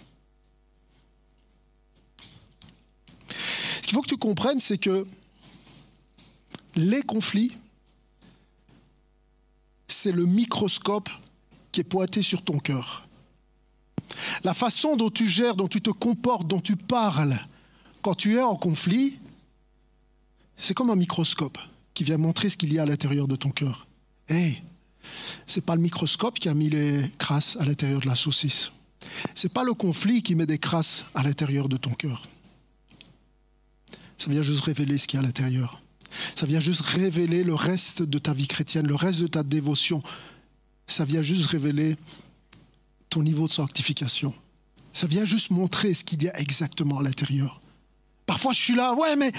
S2: qu'il faut que tu comprennes, c'est que les conflits, c'est le microscope qui est pointé sur ton cœur. La façon dont tu gères, dont tu te comportes, dont tu parles quand tu es en conflit, c'est comme un microscope qui vient montrer ce qu'il y a à l'intérieur de ton cœur. Hey, c'est pas le microscope qui a mis les crasses à l'intérieur de la saucisse. C'est pas le conflit qui met des crasses à l'intérieur de ton cœur. Ça vient juste révéler ce qu'il y a à l'intérieur. Ça vient juste révéler le reste de ta vie chrétienne, le reste de ta dévotion. Ça vient juste révéler ton niveau de sanctification. Ça vient juste montrer ce qu'il y a exactement à l'intérieur. Parfois, je suis là, ouais, mais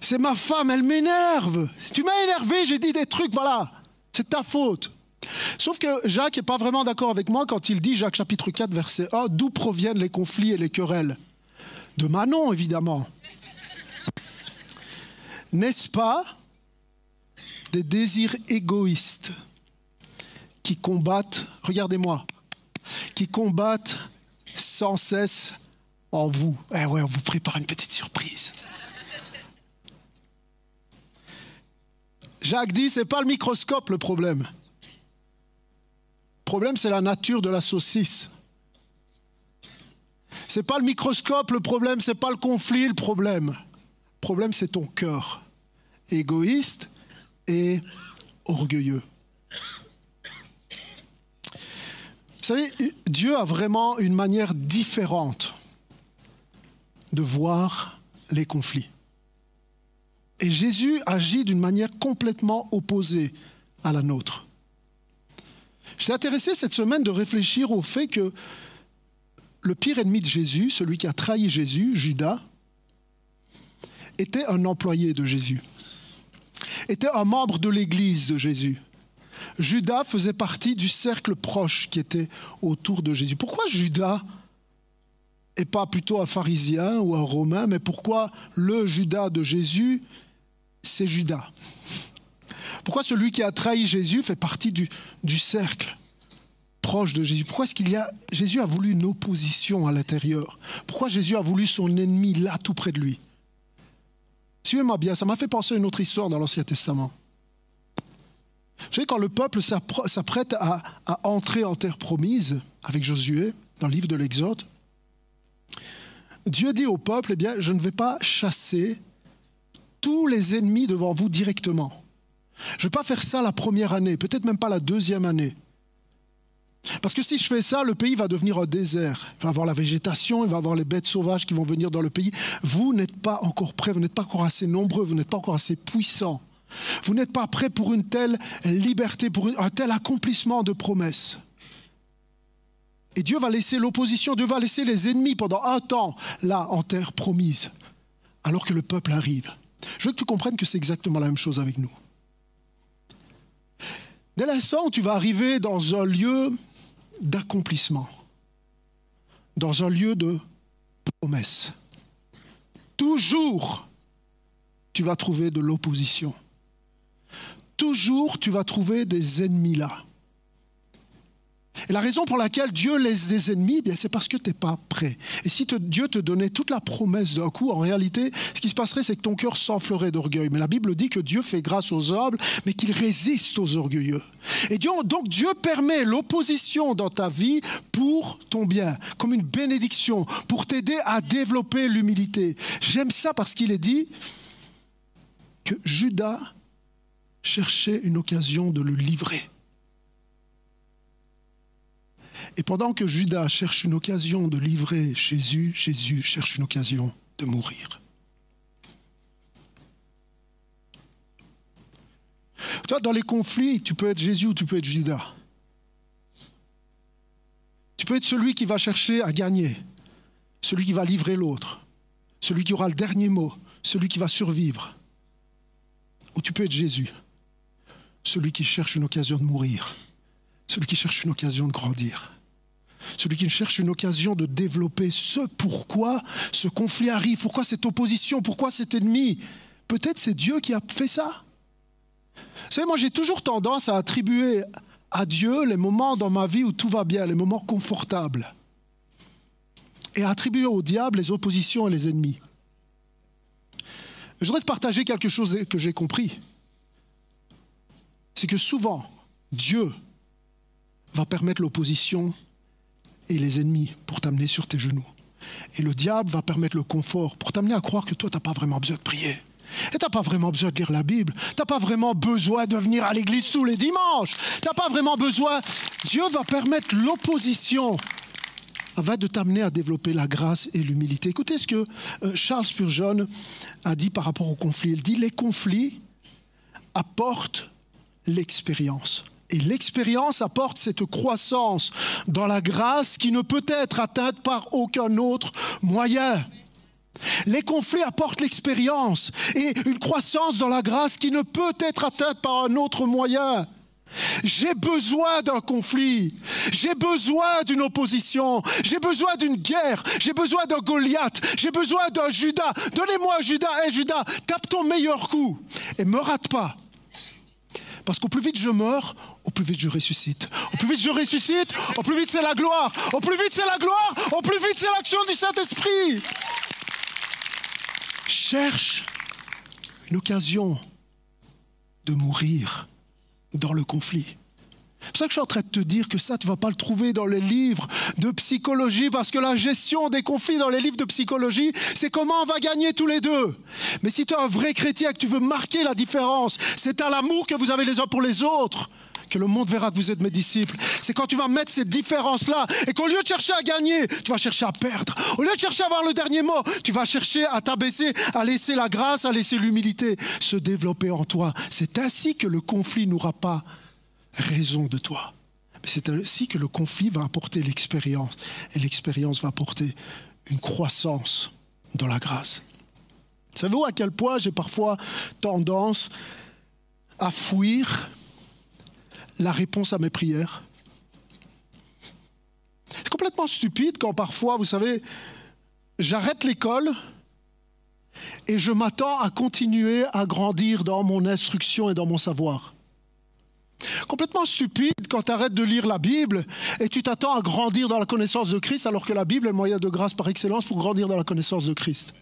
S2: c'est ma femme, elle m'énerve. Tu m'as énervé, j'ai dit des trucs, voilà. C'est ta faute. Sauf que Jacques n'est pas vraiment d'accord avec moi quand il dit, Jacques chapitre 4, verset 1, d'où proviennent les conflits et les querelles? De Manon, évidemment. N'est-ce pas des désirs égoïstes qui combattent, regardez-moi, qui combattent sans cesse en vous Eh ouais, on vous prépare une petite surprise. Jacques dit, c'est pas le microscope le problème. Le problème, c'est la nature de la saucisse. C'est pas le microscope le problème, c'est pas le conflit le problème. Problème, c'est ton cœur égoïste et orgueilleux. Vous savez, Dieu a vraiment une manière différente de voir les conflits. Et Jésus agit d'une manière complètement opposée à la nôtre. J'étais intéressé cette semaine de réfléchir au fait que le pire ennemi de Jésus, celui qui a trahi Jésus, Judas, était un employé de Jésus, était un membre de l'Église de Jésus. Judas faisait partie du cercle proche qui était autour de Jésus. Pourquoi Judas et pas plutôt un pharisien ou un romain, mais pourquoi le Judas de Jésus, c'est Judas? Pourquoi celui qui a trahi Jésus fait partie du, du cercle proche de Jésus? Pourquoi est-ce qu'il y a Jésus a voulu une opposition à l'intérieur? Pourquoi Jésus a voulu son ennemi là tout près de lui? Suivez-moi bien, ça m'a fait penser à une autre histoire dans l'Ancien Testament. Vous savez, quand le peuple s'apprête à, entrer en terre promise avec Josué, dans le livre de l'Exode, Dieu dit au peuple, eh bien, je ne vais pas chasser tous les ennemis devant vous directement. Je ne vais pas faire ça la première année, peut-être même pas la deuxième année. Parce que si je fais ça, le pays va devenir un désert. Il va avoir la végétation, il va avoir les bêtes sauvages qui vont venir dans le pays. Vous n'êtes pas encore prêts, vous n'êtes pas encore assez nombreux, vous n'êtes pas encore assez puissants. Vous n'êtes pas prêts pour une telle liberté, pour un tel accomplissement de promesses. Et Dieu va laisser l'opposition, Dieu va laisser les ennemis pendant un temps là en terre promise, alors que le peuple arrive. Je veux que tu comprennes que c'est exactement la même chose avec nous. Dès l'instant où tu vas arriver dans un lieu d'accomplissement, dans un lieu de promesse, toujours tu vas trouver de l'opposition. Toujours tu vas trouver des ennemis là. Et la raison pour laquelle Dieu laisse des ennemis, bien, c'est parce que tu n'es pas prêt. Et si Dieu te donnait toute la promesse d'un coup, en réalité, ce qui se passerait, c'est que ton cœur s'enflerait d'orgueil. Mais la Bible dit que Dieu fait grâce aux humbles, mais qu'il résiste aux orgueilleux. Et donc Dieu permet l'opposition dans ta vie pour ton bien, comme une bénédiction, pour t'aider à développer l'humilité. J'aime ça parce qu'il est dit que Judas cherchait une occasion de le livrer. Et pendant que Judas cherche une occasion de livrer Jésus, Jésus cherche une occasion de mourir. Toi, dans les conflits, tu peux être Jésus ou tu peux être Judas. Tu peux être celui qui va chercher à gagner, celui qui va livrer l'autre, celui qui aura le dernier mot, celui qui va survivre. Ou tu peux être Jésus, celui qui cherche une occasion de mourir, celui qui cherche une occasion de grandir celui qui cherche une occasion de développer ce pourquoi ce conflit arrive, pourquoi cette opposition, pourquoi cet ennemi. Peut-être c'est Dieu qui a fait ça. Vous savez, moi j'ai toujours tendance à attribuer à Dieu les moments dans ma vie où tout va bien, les moments confortables, et à attribuer au diable les oppositions et les ennemis. Je voudrais te partager quelque chose que j'ai compris. C'est que souvent, Dieu va permettre l'opposition et les ennemis pour t'amener sur tes genoux. Et le diable va permettre le confort pour t'amener à croire que toi, tu n'as pas vraiment besoin de prier. Et tu n'as pas vraiment besoin de lire la Bible. Tu n'as pas vraiment besoin de venir à l'église tous les dimanches. Tu n'as pas vraiment besoin. Dieu va permettre l'opposition va de t'amener à développer la grâce et l'humilité. Écoutez ce que euh, Charles Spurgeon a dit par rapport aux conflits. Il dit les conflits apportent l'expérience. Et l'expérience apporte cette croissance dans la grâce qui ne peut être atteinte par aucun autre moyen. Les conflits apportent l'expérience et une croissance dans la grâce qui ne peut être atteinte par un autre moyen. J'ai besoin d'un conflit, j'ai besoin d'une opposition, j'ai besoin d'une guerre, j'ai besoin d'un Goliath, j'ai besoin d'un Judas. Donnez-moi Judas, hé Judas, tape ton meilleur coup et me rate pas. Parce qu'au plus vite je meurs, au plus vite je ressuscite. Au plus vite je ressuscite, au plus vite c'est la gloire. Au plus vite c'est la gloire, au plus vite c'est l'action du Saint-Esprit. Cherche une occasion de mourir dans le conflit. C'est pour ça que je suis en train de te dire que ça, tu ne vas pas le trouver dans les livres de psychologie, parce que la gestion des conflits dans les livres de psychologie, c'est comment on va gagner tous les deux. Mais si tu es un vrai chrétien et que tu veux marquer la différence, c'est à l'amour que vous avez les uns pour les autres que le monde verra que vous êtes mes disciples. C'est quand tu vas mettre ces différences-là et qu'au lieu de chercher à gagner, tu vas chercher à perdre. Au lieu de chercher à avoir le dernier mot, tu vas chercher à t'abaisser, à laisser la grâce, à laisser l'humilité se développer en toi. C'est ainsi que le conflit n'aura pas raison de toi. Mais c'est ainsi que le conflit va apporter l'expérience et l'expérience va apporter une croissance dans la grâce. Savez-vous à quel point j'ai parfois tendance à fuir la réponse à mes prières? C'est complètement stupide quand parfois, vous savez, j'arrête l'école et je m'attends à continuer à grandir dans mon instruction et dans mon savoir. Complètement stupide quand tu arrêtes de lire la Bible et tu t'attends à grandir dans la connaissance de Christ alors que la Bible est le moyen de grâce par excellence pour grandir dans la connaissance de Christ.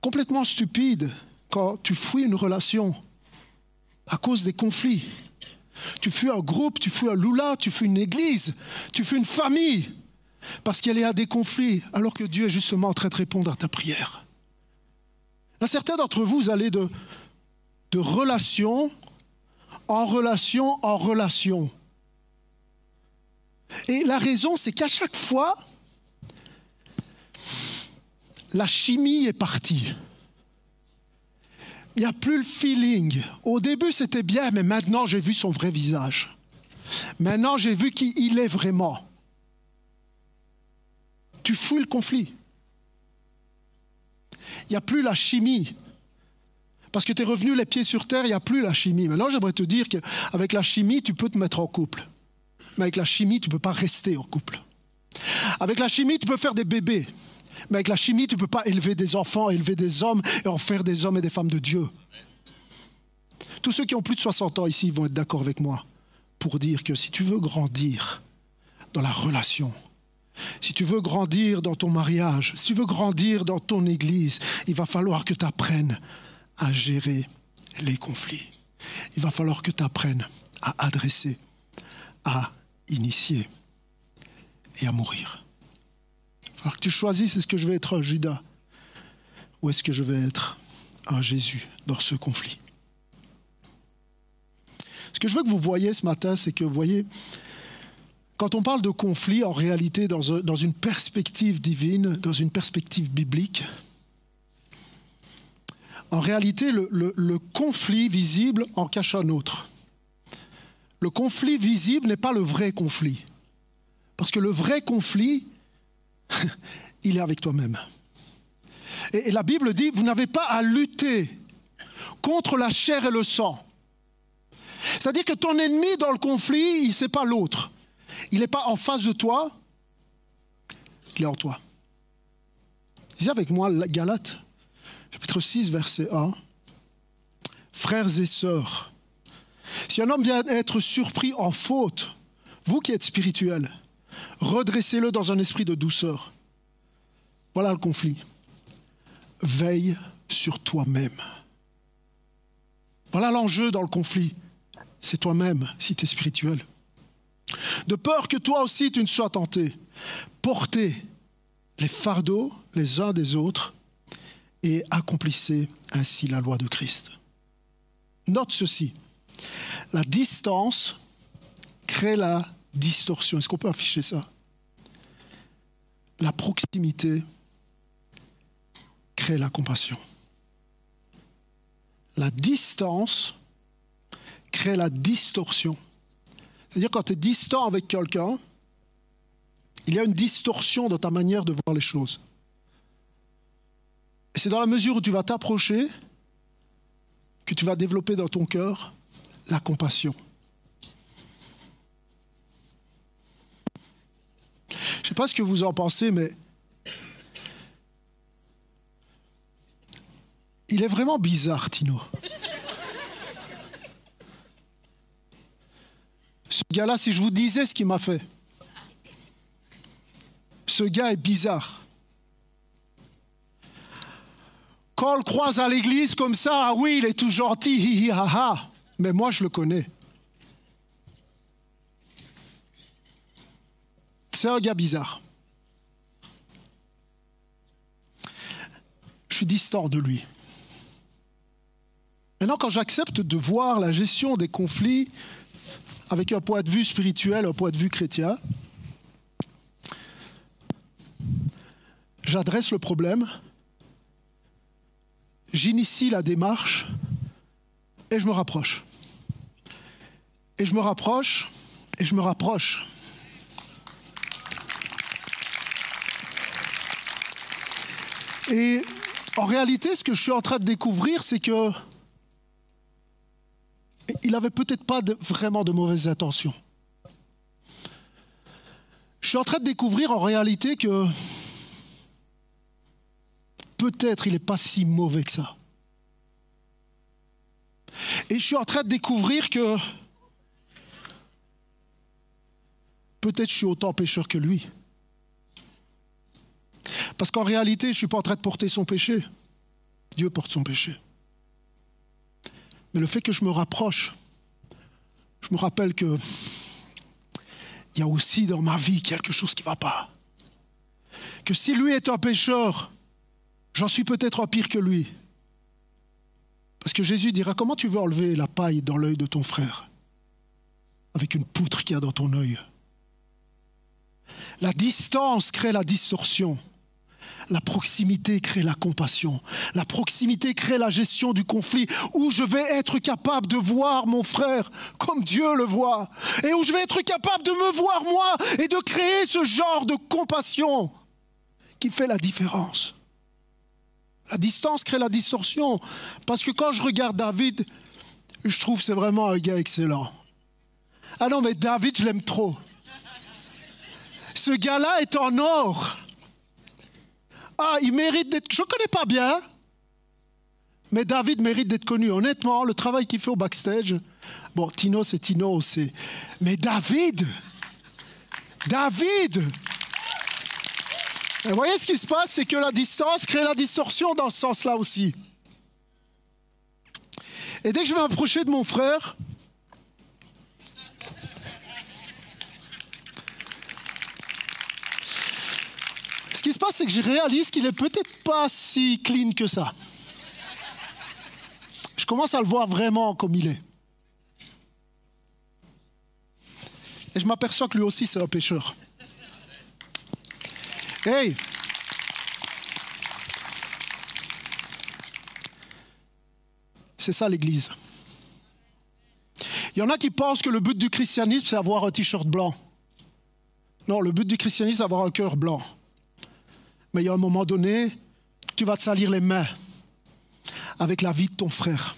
S2: Complètement stupide quand tu fuis une relation à cause des conflits. Tu fuis un groupe, tu fuis un loula, tu fuis une église, tu fuis une famille parce qu'il y a des conflits alors que Dieu est justement en train de répondre à ta prière. certains d'entre vous, vous allez de, de relation en relation en relation. Et la raison, c'est qu'à chaque fois, la chimie est partie. Il n'y a plus le feeling. Au début, c'était bien, mais maintenant, j'ai vu son vrai visage. Maintenant, j'ai vu qui il est vraiment. Tu fouilles le conflit. Il n'y a plus la chimie. Parce que tu es revenu les pieds sur terre, il n'y a plus la chimie. Maintenant, j'aimerais te dire qu'avec la chimie, tu peux te mettre en couple. Mais avec la chimie, tu ne peux pas rester en couple. Avec la chimie, tu peux faire des bébés. Mais avec la chimie, tu ne peux pas élever des enfants, élever des hommes et en faire des hommes et des femmes de Dieu. Tous ceux qui ont plus de 60 ans ici vont être d'accord avec moi pour dire que si tu veux grandir dans la relation, si tu veux grandir dans ton mariage, si tu veux grandir dans ton église, il va falloir que tu apprennes à gérer les conflits. Il va falloir que tu apprennes à adresser, à initier et à mourir. Il va falloir que tu choisisses est-ce que je vais être un Judas ou est-ce que je vais être un Jésus dans ce conflit. Ce que je veux que vous voyez ce matin, c'est que vous voyez, quand on parle de conflit, en réalité, dans, une perspective divine, dans une perspective biblique, en réalité, le, conflit visible en cache un autre. Le conflit visible n'est pas le vrai conflit. Parce que le vrai conflit, il est avec toi-même. Et, la Bible dit, vous n'avez pas à lutter contre la chair et le sang. C'est-à-dire que ton ennemi dans le conflit, il n'est pas l'autre. Il n'est pas en face de toi, il est en toi. Dis avec moi Galate chapitre 6, verset 1. Frères et sœurs, si un homme vient être surpris en faute, vous qui êtes spirituels, redressez-le dans un esprit de douceur. Voilà le conflit. Veille sur toi-même. Voilà l'enjeu dans le conflit. C'est toi-même si tu es spirituel. De peur que toi aussi tu ne sois tenté. Portez les fardeaux les uns des autres et accomplissez ainsi la loi de Christ. Note ceci, la distance crée la distorsion. Est-ce qu'on peut afficher ça? La proximité crée la compassion. La distance crée la distorsion. C'est-à-dire quand tu es distant avec quelqu'un, il y a une distorsion dans ta manière de voir les choses. C'est dans la mesure où tu vas t'approcher que tu vas développer dans ton cœur la compassion. Je ne sais pas ce que vous en pensez, mais il est vraiment bizarre, Tino. Ce gars-là, si je vous disais ce qu'il m'a fait, ce gars est bizarre. Quand on croise à l'église comme ça, ah oui, il est tout gentil, hi, hi, ha, ha. mais moi je le connais. C'est un gars bizarre. Je suis distant de lui. Maintenant, quand j'accepte de voir la gestion des conflits avec un point de vue spirituel, un point de vue chrétien, j'adresse le problème, j'initie la démarche et je me rapproche. Et je me rapproche et je me rapproche. Et en réalité, ce que je suis en train de découvrir, c'est que il n'avait peut-être pas vraiment de mauvaises intentions. Je suis en train de découvrir en réalité que peut-être il n'est pas si mauvais que ça. Et je suis en train de découvrir que peut-être je suis autant pécheur que lui. Parce qu'en réalité, je ne suis pas en train de porter son péché. Dieu porte son péché. Mais le fait que je me rapproche, je me rappelle que il y a aussi dans ma vie quelque chose qui ne va pas. Que si lui est un pécheur, j'en suis peut-être pire que lui. Parce que Jésus dira, comment tu veux enlever la paille dans l'œil de ton frère avec une poutre qu'il y a dans ton œil? La distance crée la distorsion. La proximité crée la compassion. La proximité crée la gestion du conflit, où je vais être capable de voir mon frère comme Dieu le voit, et où je vais être capable de me voir moi et de créer ce genre de compassion qui fait la différence. La distance crée la distorsion, parce que quand je regarde David, je trouve que c'est vraiment un gars excellent. Ah non, mais David, je l'aime trop. Ce gars-là est en or. Ah, il mérite d'être. Je ne connais pas bien, mais David mérite d'être connu. Honnêtement, le travail qu'il fait au backstage. Bon, Tino, c'est Tino aussi. Mais David David Vous voyez ce qui se passe C'est que la distance crée la distorsion dans ce sens-là aussi. Et dès que je vais m'approcher de mon frère, ce qui se passe, c'est que je réalise qu'il est peut-être pas si clean que ça. Je commence à le voir vraiment comme il est. Et je m'aperçois que lui aussi, c'est un pécheur. Hey! C'est ça l'Église. Il y en a qui pensent que le but du christianisme, c'est avoir un t-shirt blanc. Non, le but du christianisme, c'est avoir un cœur blanc. Mais il y a un moment donné, tu vas te salir les mains avec la vie de ton frère,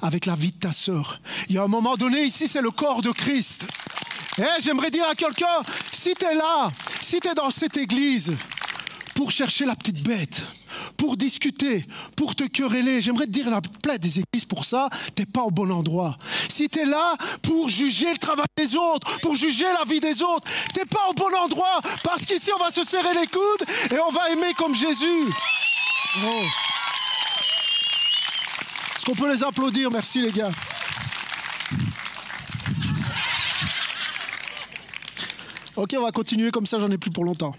S2: avec la vie de ta sœur. Il y a un moment donné, ici, c'est le corps de Christ. Eh, j'aimerais dire à quelqu'un, si tu es là, si tu es dans cette église pour chercher la petite bête, pour discuter, pour te quereller. J'aimerais te dire, la plein des églises pour ça, t'es pas au bon endroit. Si tu es là pour juger le travail des autres, pour juger la vie des autres, t'es pas au bon endroit. Parce qu'ici, on va se serrer les coudes et on va aimer comme Jésus. Oh. Est-ce qu'on peut les applaudir? Merci les gars. Ok, on va continuer comme ça, j'en ai plus pour longtemps.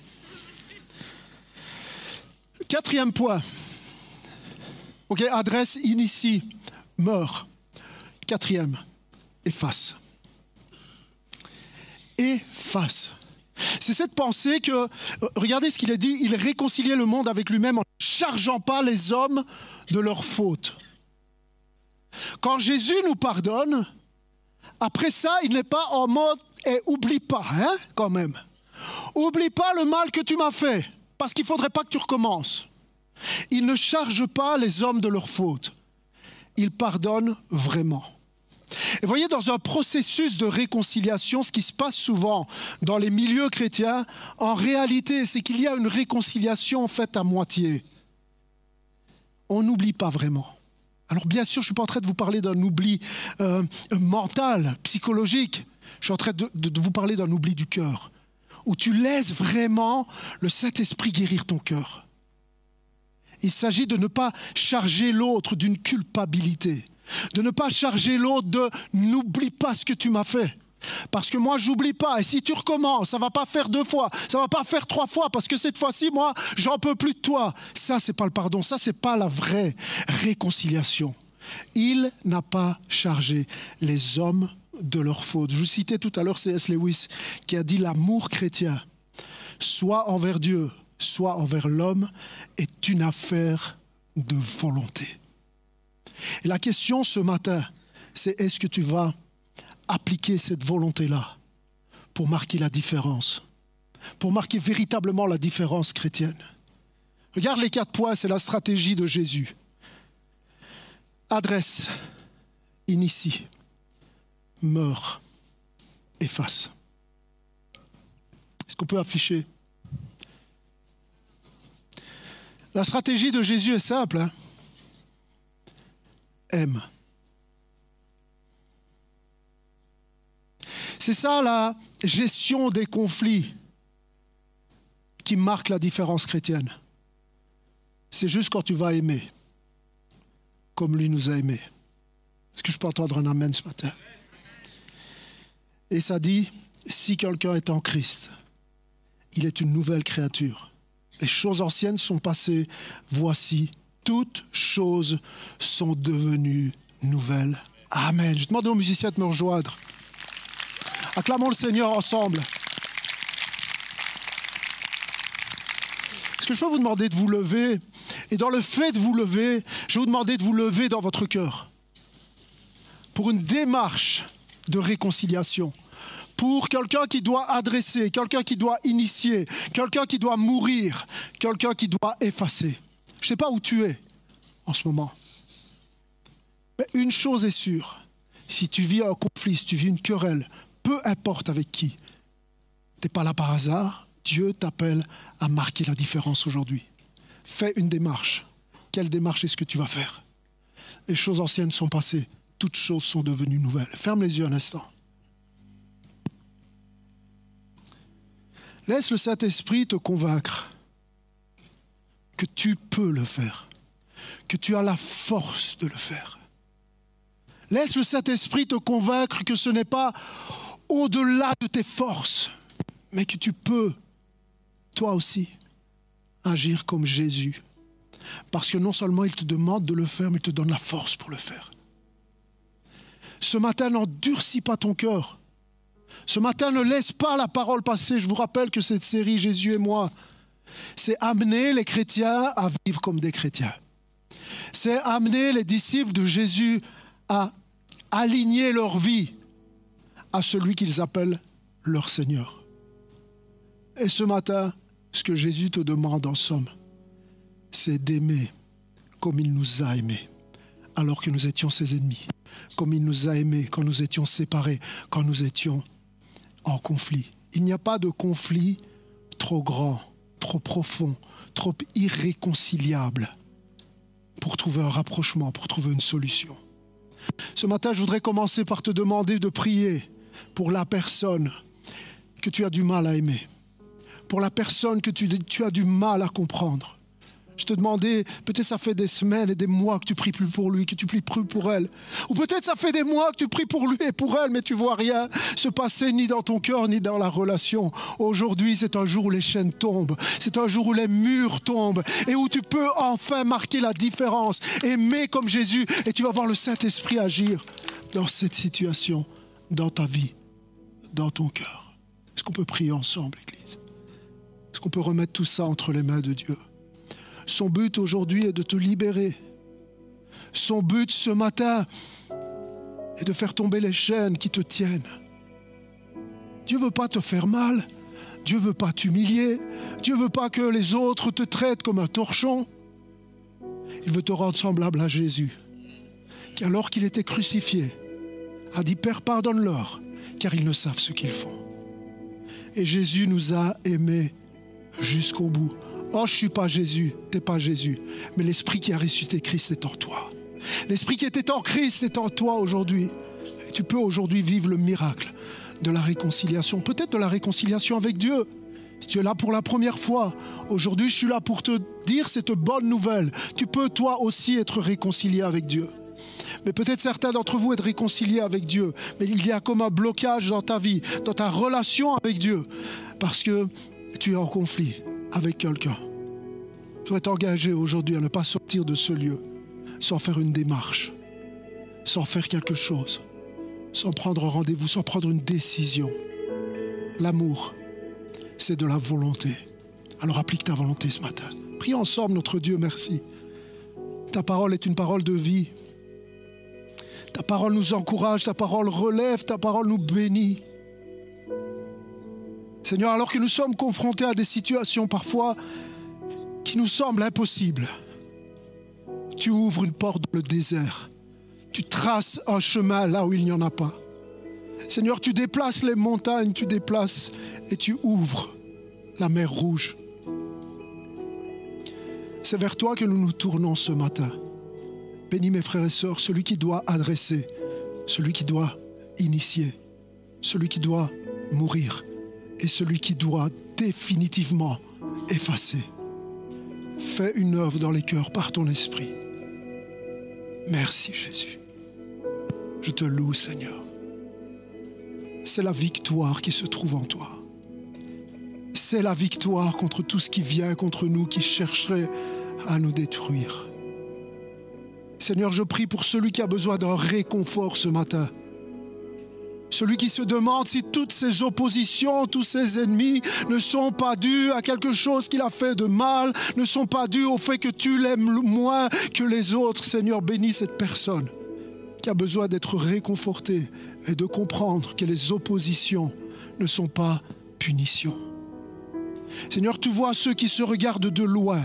S2: Quatrième point. Ok, adresse, initie, meurt. Quatrième, efface. Efface. C'est cette pensée que, euh, regardez ce qu'il a dit, il réconciliait le monde avec lui-même en ne chargeant pas les hommes de leurs fautes. Quand Jésus nous pardonne, après ça, il n'est pas en mode et oublie pas, hein, quand même. Oublie pas le mal que tu m'as fait parce qu'il ne faudrait pas que tu recommences. Il ne charge pas les hommes de leurs fautes. Il pardonne vraiment. Et voyez, dans un processus de réconciliation, ce qui se passe souvent dans les milieux chrétiens, en réalité, c'est qu'il y a une réconciliation faite à moitié. On n'oublie pas vraiment. Alors bien sûr, je ne suis pas en train de vous parler d'un oubli euh, mental, psychologique. Je suis en train de vous parler d'un oubli du cœur où tu laisses vraiment le Saint-Esprit guérir ton cœur. Il s'agit de ne pas charger l'autre d'une culpabilité, de ne pas charger l'autre de n'oublie pas ce que tu m'as fait. Parce que moi, j'oublie pas. Et si tu recommences, ça va pas faire deux fois, ça va pas faire trois fois, parce que cette fois-ci, moi, j'en peux plus de toi. Ça, c'est pas le pardon. Ça, c'est pas la vraie réconciliation. Il n'a pas chargé les hommes de leur faute. Je vous citais tout à l'heure C.S. Lewis qui a dit l'amour chrétien, soit envers Dieu, soit envers l'homme, est une affaire de volonté. Et la question ce matin, c'est est-ce que tu vas appliquer cette volonté-là pour marquer la différence, pour marquer véritablement la différence chrétienne? Regarde les quatre points, c'est la stratégie de Jésus. Adresse, initie, meurt, efface. Est-ce qu'on peut afficher? La stratégie de Jésus est simple. Hein. Aime. C'est ça la gestion des conflits qui marque la différence chrétienne. C'est juste quand tu vas aimer, comme lui nous a aimés. Est-ce que je peux entendre un amen ce matin? Et ça dit, si quelqu'un est en Christ, il est une nouvelle créature. Les choses anciennes sont passées, voici, toutes choses sont devenues nouvelles. Amen. Je demande aux musiciens de me rejoindre. Acclamons le Seigneur ensemble. Est-ce que je peux vous demander de vous lever Et dans le fait de vous lever, je vais vous demander de vous lever dans votre cœur pour une démarche de réconciliation pour quelqu'un qui doit adresser, quelqu'un qui doit initier, quelqu'un qui doit mourir, quelqu'un qui doit effacer. Je ne sais pas où tu es en ce moment. Mais une chose est sûre, si tu vis un conflit, si tu vis une querelle, peu importe avec qui, tu n'es pas là par hasard, Dieu t'appelle à marquer la différence aujourd'hui. Fais une démarche. Quelle démarche est-ce que tu vas faire? Les choses anciennes sont passées, toutes choses sont devenues nouvelles. Ferme les yeux un instant. Laisse le Saint-Esprit te convaincre que tu peux le faire, que tu as la force de le faire. Laisse le Saint-Esprit te convaincre que ce n'est pas au-delà de tes forces, mais que tu peux, toi aussi, agir comme Jésus. Parce que non seulement il te demande de le faire, mais il te donne la force pour le faire. Ce matin, n'endurcis pas ton cœur. Ce matin, ne laisse pas la parole passer. Je vous rappelle que cette série Jésus et moi, c'est amener les chrétiens à vivre comme des chrétiens. C'est amener les disciples de Jésus à aligner leur vie à celui qu'ils appellent leur Seigneur. Et ce matin, ce que Jésus te demande en somme, c'est d'aimer comme il nous a aimés, alors que nous étions ses ennemis, comme il nous a aimés quand nous étions séparés, quand nous étions en conflit. Il n'y a pas de conflit trop grand, trop profond, trop irréconciliable pour trouver un rapprochement, pour trouver une solution. Ce matin, je voudrais commencer par te demander de prier pour la personne que tu as du mal à aimer, pour la personne que tu, as du mal à comprendre, je te demandais, peut-être ça fait des semaines et des mois que tu pries plus pour lui, que tu pries plus pour elle. Ou peut-être ça fait des mois que tu pries pour lui et pour elle, mais tu vois rien se passer ni dans ton cœur ni dans la relation. Aujourd'hui, c'est un jour où les chaînes tombent. C'est un jour où les murs tombent et où tu peux enfin marquer la différence, aimer comme Jésus et tu vas voir le Saint-Esprit agir dans cette situation, dans ta vie, dans ton cœur. Est-ce qu'on peut prier ensemble, Église? Est-ce qu'on peut remettre tout ça entre les mains de Dieu? Son but aujourd'hui est de te libérer. Son but ce matin est de faire tomber les chaînes qui te tiennent. Dieu ne veut pas te faire mal. Dieu ne veut pas t'humilier. Dieu ne veut pas que les autres te traitent comme un torchon. Il veut te rendre semblable à Jésus, qui alors qu'il était crucifié, a dit Père, pardonne-leur, car ils ne savent ce qu'ils font. Et Jésus nous a aimés jusqu'au bout. Oh, je suis pas Jésus, t'es pas Jésus, mais l'esprit qui a ressuscité Christ est en toi. L'esprit qui était en Christ est en toi aujourd'hui. Tu peux aujourd'hui vivre le miracle de la réconciliation, peut-être de la réconciliation avec Dieu. Si tu es là pour la première fois, aujourd'hui je suis là pour te dire cette bonne nouvelle. Tu peux toi aussi être réconcilié avec Dieu. Mais peut-être certains d'entre vous être réconciliés avec Dieu. Mais il y a comme un blocage dans ta vie, dans ta relation avec Dieu. Parce que tu es en conflit avec quelqu'un. Tu dois t'engager aujourd'hui à ne pas sortir de ce lieu sans faire une démarche sans faire quelque chose, sans prendre rendez-vous, sans prendre une décision. L'amour, c'est de la volonté. Alors applique ta volonté ce matin. Prie ensemble notre Dieu, merci. Ta parole est une parole de vie. Ta parole nous encourage, ta parole relève, ta parole nous bénit. Seigneur, alors que nous sommes confrontés à des situations parfois qui nous semblent impossibles, tu ouvres une porte dans le désert. Tu traces un chemin là où il n'y en a pas. Seigneur, tu déplaces les montagnes, tu déplaces et tu ouvres la mer rouge. C'est vers toi que nous nous tournons ce matin. Bénis mes frères et sœurs, celui qui doit adresser, celui qui doit initier, celui qui doit mourir et celui qui doit définitivement effacer. Fais une œuvre dans les cœurs par ton esprit. Merci Jésus. Je te loue Seigneur. C'est la victoire qui se trouve en toi. C'est la victoire contre tout ce qui vient contre nous, qui chercherait à nous détruire. Seigneur, je prie pour celui qui a besoin d'un réconfort ce matin. Celui qui se demande si toutes ses oppositions, tous ses ennemis ne sont pas dus à quelque chose qu'il a fait de mal, ne sont pas dus au fait que tu l'aimes moins que les autres. Seigneur, bénis cette personne qui a besoin d'être réconfortée et de comprendre que les oppositions ne sont pas punitions. Seigneur, tu vois ceux qui se regardent de loin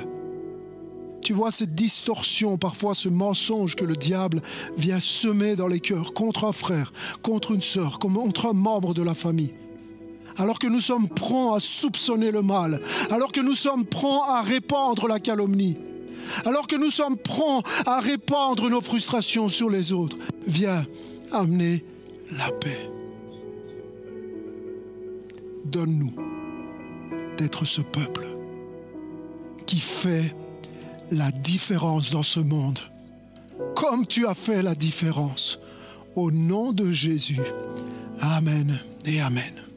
S2: tu vois cette distorsion, parfois ce mensonge que le diable vient semer dans les cœurs contre un frère, contre une sœur, contre un membre de la famille. Alors que nous sommes prompts à soupçonner le mal, alors que nous sommes prompts à répandre la calomnie, alors que nous sommes prompts à répandre nos frustrations sur les autres, viens amener la paix. Donne-nous d'être ce peuple qui fait la différence dans ce monde, comme tu as fait la différence. Au nom de Jésus. Amen et Amen.